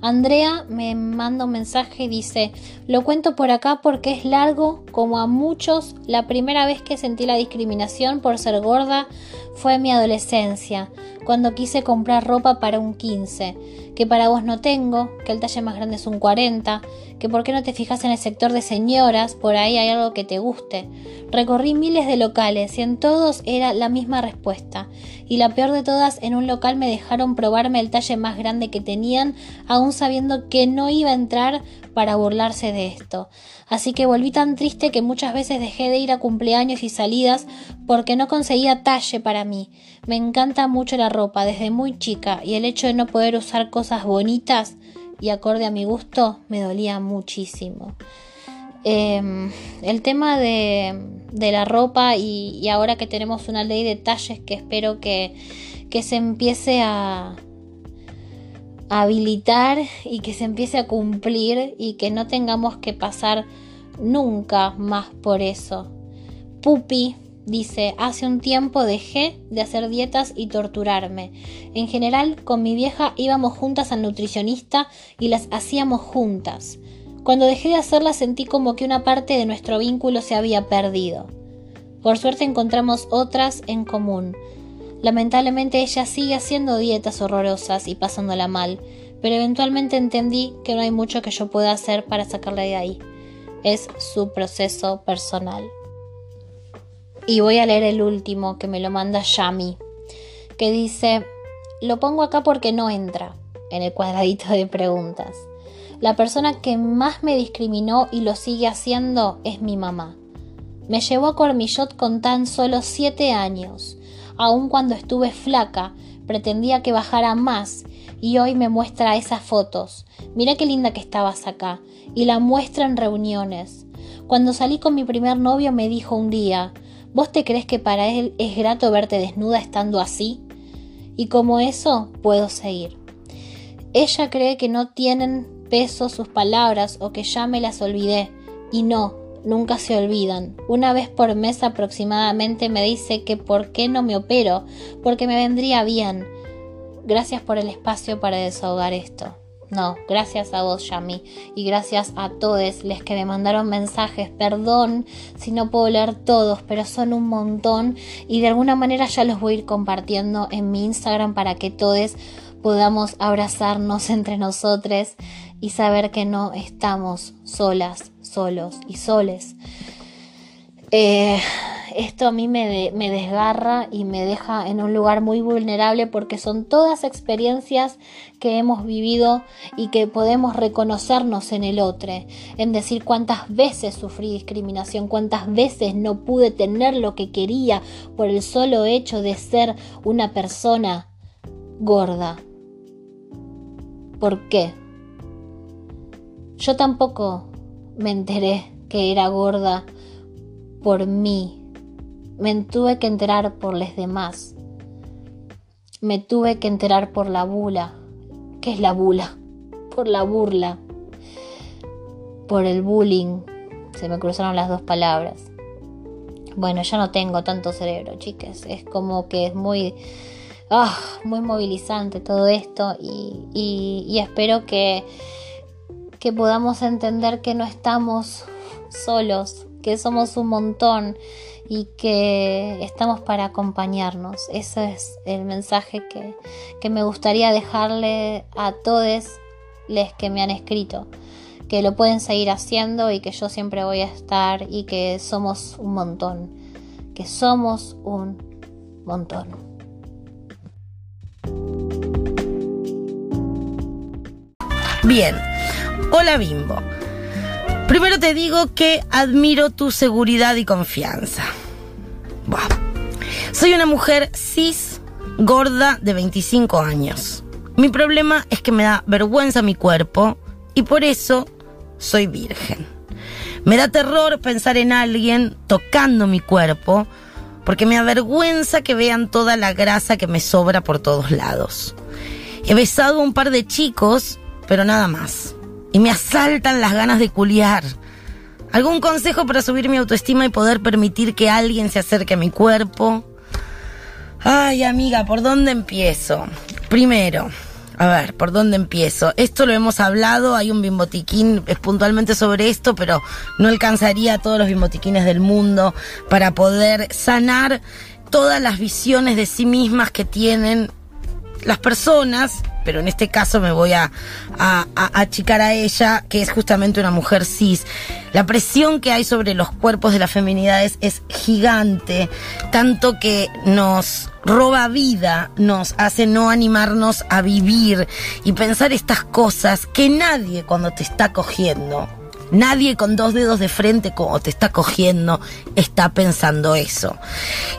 Andrea me manda un mensaje y dice, lo cuento por acá porque es largo, como a muchos, la primera vez que sentí la discriminación por ser gorda fue en mi adolescencia, cuando quise comprar ropa para un 15, que para vos no tengo, que el talle más grande es un 40, que por qué no te fijas en el sector de señoras, por ahí hay algo que te guste. Recorrí miles de locales y en todos era la misma respuesta. Y la peor de todas, en un local me dejaron probarme el talle más grande que tenían, aún sabiendo que no iba a entrar para burlarse de esto. Así que volví tan triste que muchas veces dejé de ir a cumpleaños y salidas porque no conseguía talle para mí. Me encanta mucho la ropa desde muy chica y el hecho de no poder usar cosas bonitas y acorde a mi gusto me dolía muchísimo. Eh, el tema de, la ropa y, ahora que tenemos una ley de talles que espero que, que se empiece a, a habilitar y que se empiece a cumplir y que no tengamos que pasar nunca más por eso. Pupi dice, hace un tiempo dejé de hacer dietas y torturarme. En general, con mi vieja íbamos juntas al nutricionista y las hacíamos juntas. Cuando dejé de hacerlas sentí como que una parte de nuestro vínculo se había perdido. Por suerte encontramos otras en común. Lamentablemente ella sigue haciendo dietas horrorosas y pasándola mal, pero eventualmente entendí que no hay mucho que yo pueda hacer para sacarla de ahí. Es su proceso personal. Y voy a leer el último que me lo manda Yami, que dice, lo pongo acá porque no entra en el cuadradito de preguntas. La persona que más me discriminó y lo sigue haciendo es mi mamá. Me llevó a Cormillot con tan solo siete años. Aun cuando estuve flaca, pretendía que bajara más y hoy me muestra esas fotos. Mira qué linda que estabas acá. Y la muestra en reuniones. Cuando salí con mi primer novio me dijo un día, ¿vos te crees que para él es grato verte desnuda estando así? Y como eso, puedo seguir. Ella cree que no tienen peso sus palabras o que ya me las olvidé. Y no, nunca se olvidan. Una vez por mes aproximadamente me dice que por qué no me opero, porque me vendría bien. Gracias por el espacio para desahogar esto. No, gracias a vos, Yami, y gracias a todos los que me mandaron mensajes. Perdón si no puedo leer todos, pero son un montón y de alguna manera ya los voy a ir compartiendo en mi Instagram para que todos podamos abrazarnos entre nosotros y saber que no estamos solas, solos y soles. Eh, esto a mí me, de- me desgarra y me deja en un lugar muy vulnerable porque son todas experiencias que hemos vivido y que podemos reconocernos en el otro, en decir cuántas veces sufrí discriminación, cuántas veces no pude tener lo que quería por el solo hecho de ser una persona gorda. ¿Por qué? Yo tampoco me enteré que era gorda por mí. Me tuve que enterar por los demás. Me tuve que enterar por la bula. ¿Qué es la bula? Por la burla. Por el bullying. Se me cruzaron las dos palabras. Bueno, ya no tengo tanto cerebro, chicas. Es como que es muy, ah, muy movilizante todo esto y espero que, que podamos entender que no estamos solos, que somos un montón y que estamos para acompañarnos. Ese es el mensaje que, que me gustaría dejarle a todos los que me han escrito. Que lo pueden seguir haciendo y que yo siempre voy a estar y que somos un montón. Que somos un montón. Bien. Hola Bimbo. Primero te digo que admiro tu seguridad y confianza. Soy una mujer cis, gorda, de 25 años. Mi problema es que me da vergüenza mi cuerpo y por eso soy virgen. Me da terror pensar en alguien tocando mi cuerpo porque me avergüenza que vean toda la grasa que me sobra por todos lados. He besado a un par de chicos, pero nada más. Y me asaltan las ganas de culiar. ¿Algún consejo para subir mi autoestima y poder permitir que alguien se acerque a mi cuerpo? Ay, amiga, ¿por dónde empiezo? Primero, a ver, ¿por dónde empiezo? Esto lo hemos hablado, hay un bimbotiquín es puntualmente sobre esto, pero no alcanzaría a todos los bimbotiquines del mundo para poder sanar todas las visiones de sí mismas que tienen las personas, pero en este caso me voy a, a, a achicar a ella, que es justamente una mujer cis. La presión que hay sobre los cuerpos de las feminidades es gigante, tanto que nos roba vida, nos hace no animarnos a vivir y pensar estas cosas que nadie cuando te está cogiendo Nadie con dos dedos de frente como te está cogiendo está pensando eso.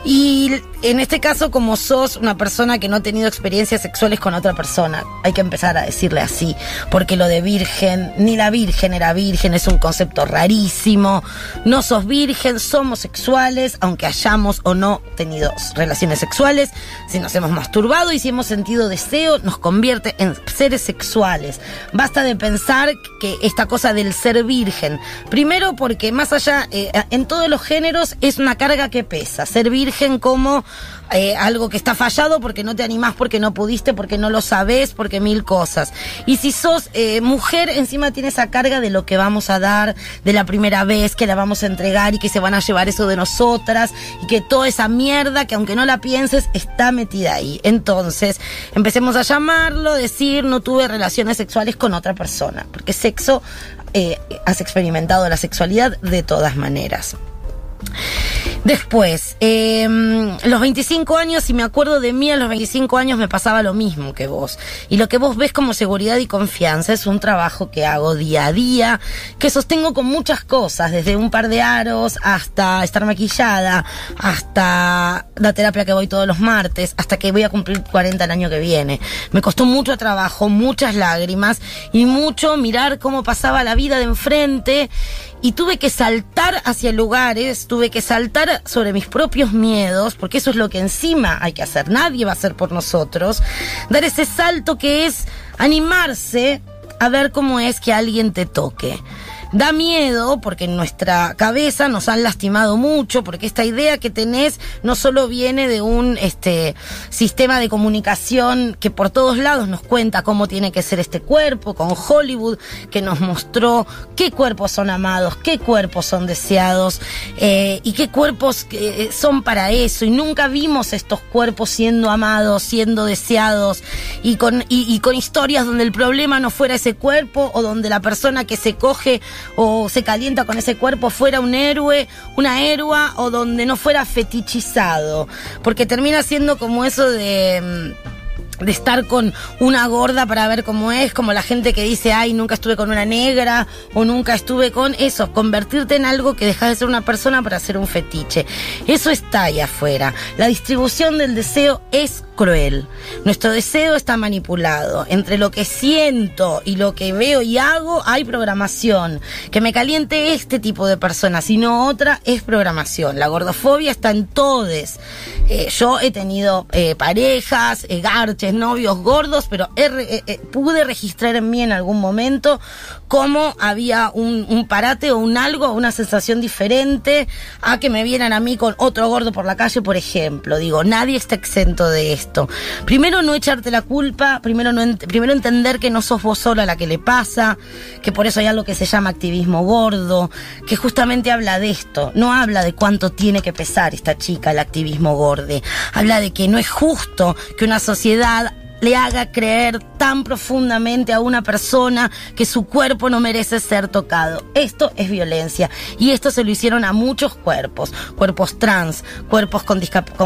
Y en este caso, como sos una persona que no ha tenido experiencias sexuales con otra persona, hay que empezar a decirle así, porque lo de virgen, ni la virgen era virgen, es un concepto rarísimo. No sos virgen, somos sexuales, aunque hayamos o no tenido relaciones sexuales. Si nos hemos masturbado y si hemos sentido deseo, nos convierte en seres sexuales. Basta de pensar que esta cosa del ser virgen, primero porque más allá, eh, en todos los géneros es una carga que pesa. Ser virgen como eh, algo que está fallado porque no te animás, porque no pudiste, porque no lo sabés, porque mil cosas. Y si sos eh, mujer, encima tiene esa carga de lo que vamos a dar, de la primera vez que la vamos a entregar y que se van a llevar eso de nosotras y que toda esa mierda que aunque no la pienses está metida ahí. Entonces, empecemos a llamarlo, decir no tuve relaciones sexuales con otra persona, porque sexo eh, has experimentado la sexualidad de todas maneras. Después, eh, los 25 años, si me acuerdo de mí, a los 25 años me pasaba lo mismo que vos. Y lo que vos ves como seguridad y confianza es un trabajo que hago día a día, que sostengo con muchas cosas, desde un par de aros hasta estar maquillada, hasta la terapia que voy todos los martes, hasta que voy a cumplir 40 el año que viene. Me costó mucho trabajo, muchas lágrimas y mucho mirar cómo pasaba la vida de enfrente y tuve que saltar hacia lugares, tuve que saltar sobre mis propios miedos, porque eso es lo que encima hay que hacer, nadie va a hacer por nosotros, dar ese salto que es animarse a ver cómo es que alguien te toque. Da miedo porque en nuestra cabeza nos han lastimado mucho, porque esta idea que tenés no solo viene de un este sistema de comunicación que por todos lados nos cuenta cómo tiene que ser este cuerpo, con Hollywood que nos mostró qué cuerpos son amados, qué cuerpos son deseados eh, y qué cuerpos eh, son para eso. Y nunca vimos estos cuerpos siendo amados, siendo deseados y con, y, y con historias donde el problema no fuera ese cuerpo o donde la persona que se coge o se calienta con ese cuerpo fuera un héroe, una héroe o donde no fuera fetichizado. Porque termina siendo como eso de... mm, de estar con una gorda para ver cómo es, como la gente que dice, ay, nunca estuve con una negra o nunca estuve con eso, convertirte en algo que dejas de ser una persona para ser un fetiche. Eso está ahí afuera. La distribución del deseo es cruel. Nuestro deseo está manipulado. Entre lo que siento y lo que veo y hago hay programación. Que me caliente este tipo de personas y no otra es programación. La gordofobia está en todes. Eh, yo he tenido eh, parejas, eh, garches, novios gordos, pero eh, pude registrar en mí en algún momento cómo había un, parate o un algo, una sensación diferente a que me vieran a mí con otro gordo por la calle, por ejemplo. Digo, nadie está exento de esto. Primero no echarte la culpa, primero, primero entender que no sos vos sola la que le pasa, que por eso hay algo que se llama activismo gordo, que justamente habla de esto, no habla de cuánto tiene que pesar esta chica el activismo gorde, habla de que no es justo que una sociedad le haga creer tan profundamente a una persona que su cuerpo no merece ser tocado. Esto es violencia y esto se lo hicieron a muchos cuerpos, cuerpos trans, cuerpos con,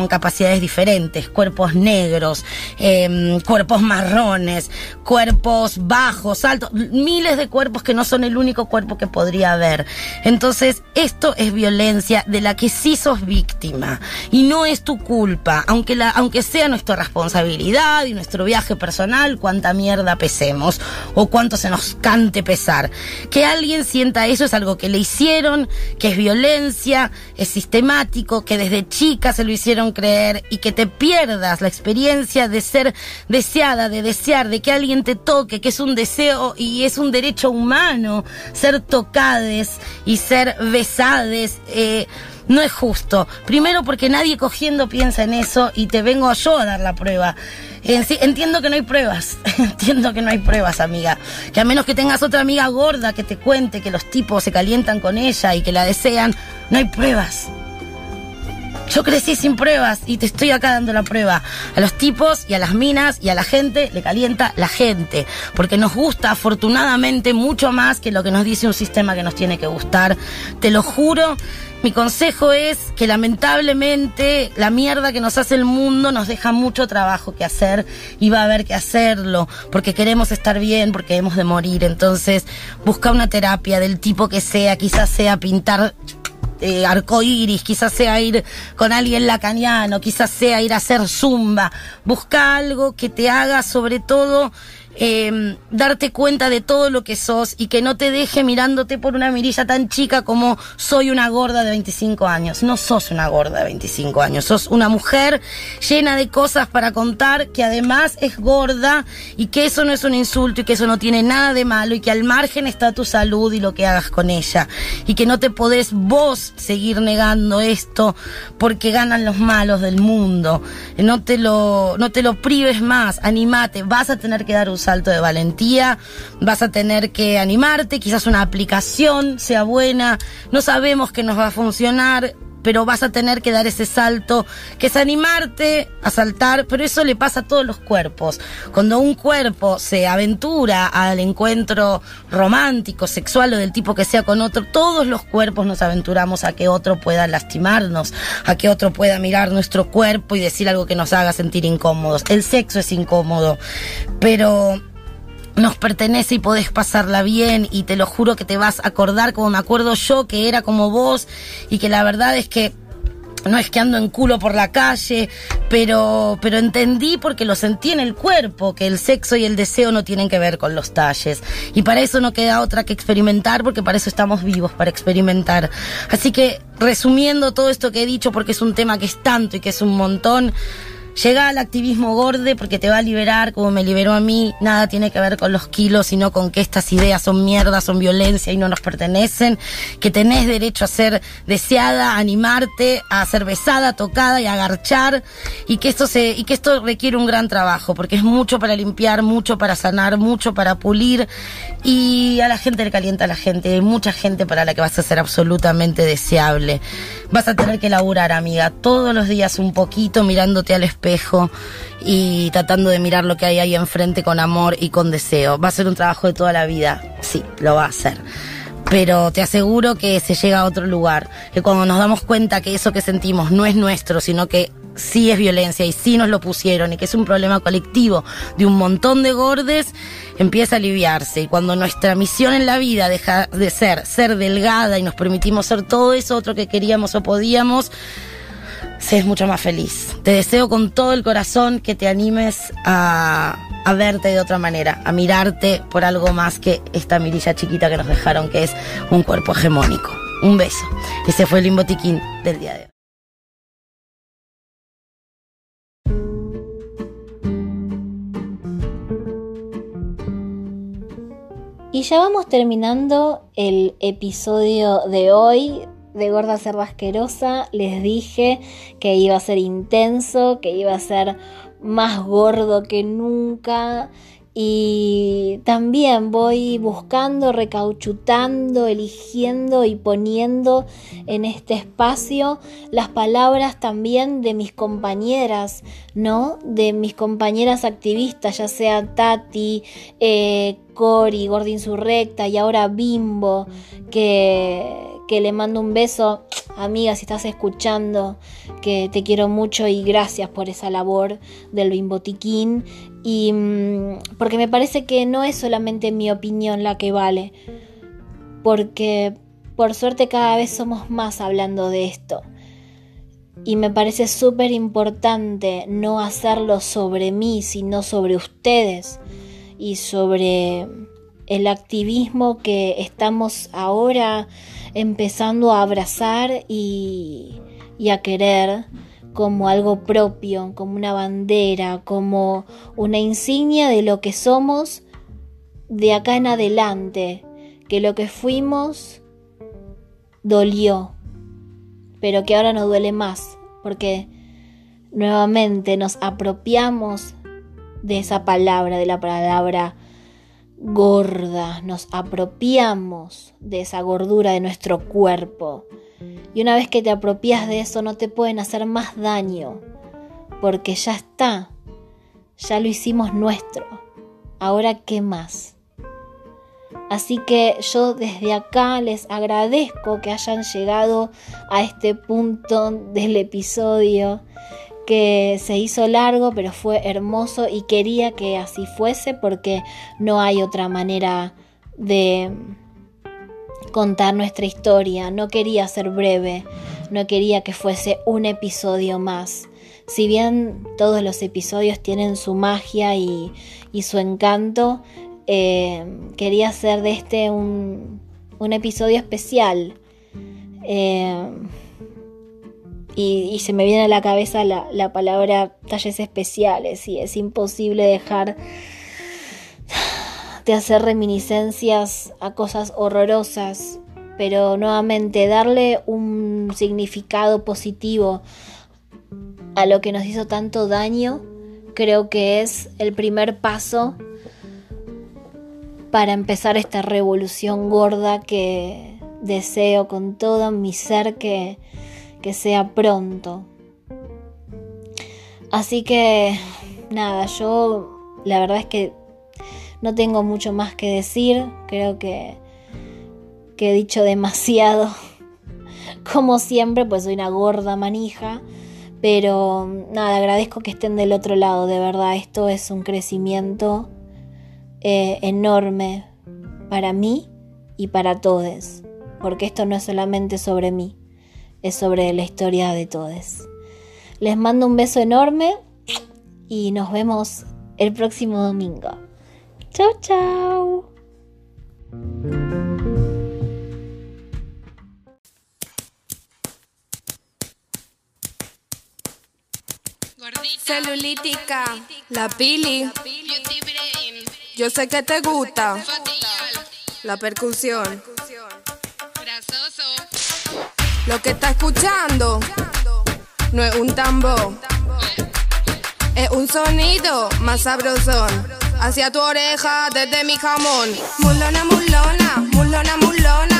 capacidades diferentes, cuerpos negros, em, cuerpos marrones, cuerpos bajos, altos, miles de cuerpos que no son el único cuerpo que podría haber. Entonces, esto es violencia de la que sí sos víctima y no es tu culpa, aunque, aunque sea nuestra responsabilidad y nuestro viaje personal, cuánta mierda pesemos o cuánto se nos cante pesar. Que alguien sienta eso es algo que le hicieron, que es violencia, es sistemático, que desde chica se lo hicieron creer y que te pierdas la experiencia de ser deseada, de desear, de que alguien te toque, que es un deseo y es un derecho humano ser tocades y ser besades. eh, no es justo. Primero porque nadie cogiendo piensa en eso y te vengo yo a dar la prueba. Entiendo que no hay pruebas, entiendo que no hay pruebas, amiga. Que a menos que tengas otra amiga gorda que te cuente que los tipos se calientan con ella y que la desean, no hay pruebas. Yo crecí sin pruebas y te estoy acá dando la prueba. A los tipos y a las minas y a la gente le calienta la gente. Porque nos gusta afortunadamente mucho más que lo que nos dice un sistema que nos tiene que gustar. Te lo juro. Mi consejo es que lamentablemente la mierda que nos hace el mundo nos deja mucho trabajo que hacer y va a haber que hacerlo porque queremos estar bien, porque hemos de morir. Entonces, busca una terapia del tipo que sea, quizás sea pintar eh, arcoíris, quizás sea ir con alguien lacaniano, quizás sea ir a hacer zumba. Busca algo que te haga sobre todo eh, darte cuenta de todo lo que sos y que no te deje mirándote por una mirilla tan chica como soy una gorda de 25 años. No sos una gorda de 25 años, sos una mujer llena de cosas para contar que además es gorda y que eso no es un insulto y que eso no tiene nada de malo y que al margen está tu salud y lo que hagas con ella y que no te podés vos seguir negando esto porque ganan los malos del mundo. No te lo, no te lo prives más, animate, vas a tener que dar un salto de valentía, vas a tener que animarte, quizás una aplicación sea buena, no sabemos que nos va a funcionar, pero vas a tener que dar ese salto, que es animarte a saltar, pero eso le pasa a todos los cuerpos. Cuando un cuerpo se aventura al encuentro romántico, sexual o del tipo que sea con otro, todos los cuerpos nos aventuramos a que otro pueda lastimarnos, a que otro pueda mirar nuestro cuerpo y decir algo que nos haga sentir incómodos. El sexo es incómodo, pero nos pertenece y podés pasarla bien y te lo juro que te vas a acordar como me acuerdo yo que era como vos y que la verdad es que no es que ando en culo por la calle, pero, pero entendí porque lo sentí en el cuerpo, que el sexo y el deseo no tienen que ver con los talles. Y para eso no queda otra que experimentar, porque para eso estamos vivos, para experimentar. Así que, resumiendo todo esto que he dicho, porque es un tema que es tanto y que es un montón, Llega al activismo gorde porque te va a liberar como me liberó a mí. Nada tiene que ver con los kilos, sino con que estas ideas son mierda, son violencia y no nos pertenecen. Que tenés derecho a ser deseada, animarte, a ser besada, tocada y a agarchar. Y que esto se, y que esto requiere un gran trabajo porque es mucho para limpiar, mucho para sanar, mucho para pulir. Y a la gente le calienta a la gente. Hay mucha gente para la que vas a ser absolutamente deseable. Vas a tener que laburar, amiga, todos los días un poquito mirándote al espejo y tratando de mirar lo que hay ahí enfrente con amor y con deseo. ¿Va a ser un trabajo de toda la vida? Sí, lo va a hacer. Pero te aseguro que se llega a otro lugar, que cuando nos damos cuenta que eso que sentimos no es nuestro, sino que sí es violencia y sí nos lo pusieron y que es un problema colectivo de un montón de gordes, empieza a aliviarse. Y cuando nuestra misión en la vida deja de ser ser delgada y nos permitimos ser todo eso otro que queríamos o podíamos, se es mucho más feliz. Te deseo con todo el corazón que te animes a, a verte de otra manera, a mirarte por algo más que esta mirilla chiquita que nos dejaron, que es un cuerpo hegemónico. Un beso. Ese fue el limbotiquín del día de hoy. Y ya vamos terminando el episodio de hoy de Gorda Cerda Asquerosa. Les dije que iba a ser intenso, que iba a ser más gordo que nunca. Y también voy buscando, recauchutando, eligiendo y poniendo en este espacio las palabras también de mis compañeras, ¿no? De mis compañeras activistas, ya sea Tati, eh, Cori, Gorda Insurrecta y ahora Bimbo, que, que le mando un beso, amiga, si estás escuchando, que te quiero mucho y gracias por esa labor del Bimbotiquín. Y mm, porque me parece que no es solamente mi opinión la que vale, porque por suerte cada vez somos más hablando de esto. Y me parece súper importante no hacerlo sobre mí, sino sobre ustedes y sobre el activismo que estamos ahora empezando a abrazar y, y a querer como algo propio, como una bandera, como una insignia de lo que somos de acá en adelante, que lo que fuimos dolió, pero que ahora no duele más, porque nuevamente nos apropiamos de esa palabra, de la palabra gorda, nos apropiamos de esa gordura de nuestro cuerpo. Y una vez que te apropias de eso no te pueden hacer más daño, porque ya está, ya lo hicimos nuestro. Ahora, ¿qué más? Así que yo desde acá les agradezco que hayan llegado a este punto del episodio que se hizo largo pero fue hermoso y quería que así fuese porque no hay otra manera de contar nuestra historia. No quería ser breve, no quería que fuese un episodio más. Si bien todos los episodios tienen su magia y, y su encanto, eh, quería hacer de este un, episodio especial. Eh, y, y, se me viene a la cabeza la, la palabra talles especiales y es imposible dejar de hacer reminiscencias a cosas horrorosas, pero nuevamente darle un significado positivo a lo que nos hizo tanto daño, creo que es el primer paso para empezar esta revolución gorda que deseo con todo mi ser que, que sea pronto. Así que nada, yo la verdad es que no tengo mucho más que decir, creo que, he dicho demasiado. Como siempre, pues soy una gorda manija. Pero nada, agradezco que estén del otro lado, de verdad. Esto es un crecimiento eh, enorme para mí y para todos. Porque esto no es solamente sobre mí, es sobre la historia de todos. Les mando un beso enorme y nos vemos el próximo domingo. Chao, chao. Celulítica, la pili. Yo sé que te gusta. La percusión. Lo que está escuchando no es un tambor. Es un sonido más sabrosón. Hacia tu oreja desde mi jamón. Mulona, mulona, mulona, mulona,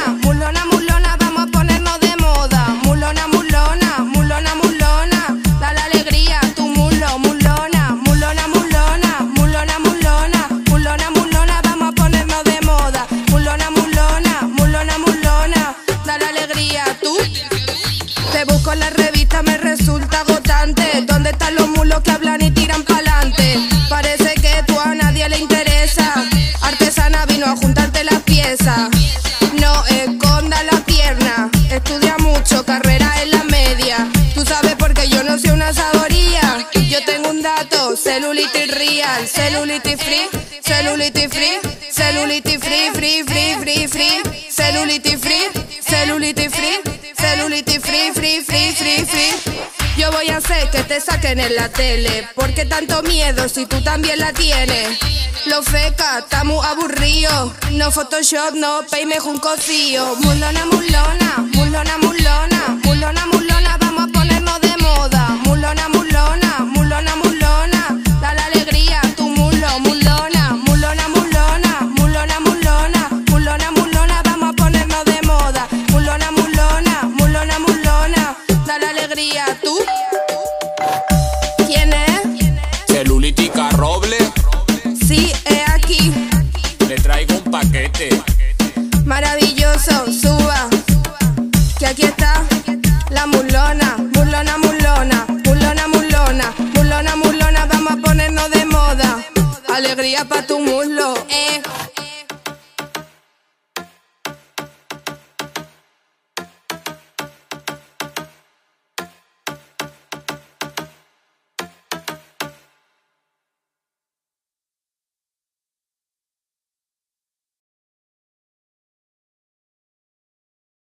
Celulitis free, celulitis free, celulitis free, free, free, free, free, celulitis free, celulitis free, celulitis free, free, free, free, free. Yo voy a hacer que te saquen en la tele, porque tanto miedo si tú también la tienes. Lo feca, está muy aburrido. No Photoshop, no peime un cocío. Mulona, mulona, mulona, mulona, mulona, mulona, vamos a ponernos de moda. Mulona, mulona, mulona, mulona, alegría tu. ¿Quién es? Celulítica Roble, Sí, es aquí. le traigo un paquete. Maravilloso, suba. Que aquí está la mulona, mulona, mulona, mulona, mulona, mulona, mulona, vamos a ponernos de moda. Alegría pa' tu muslo, eh,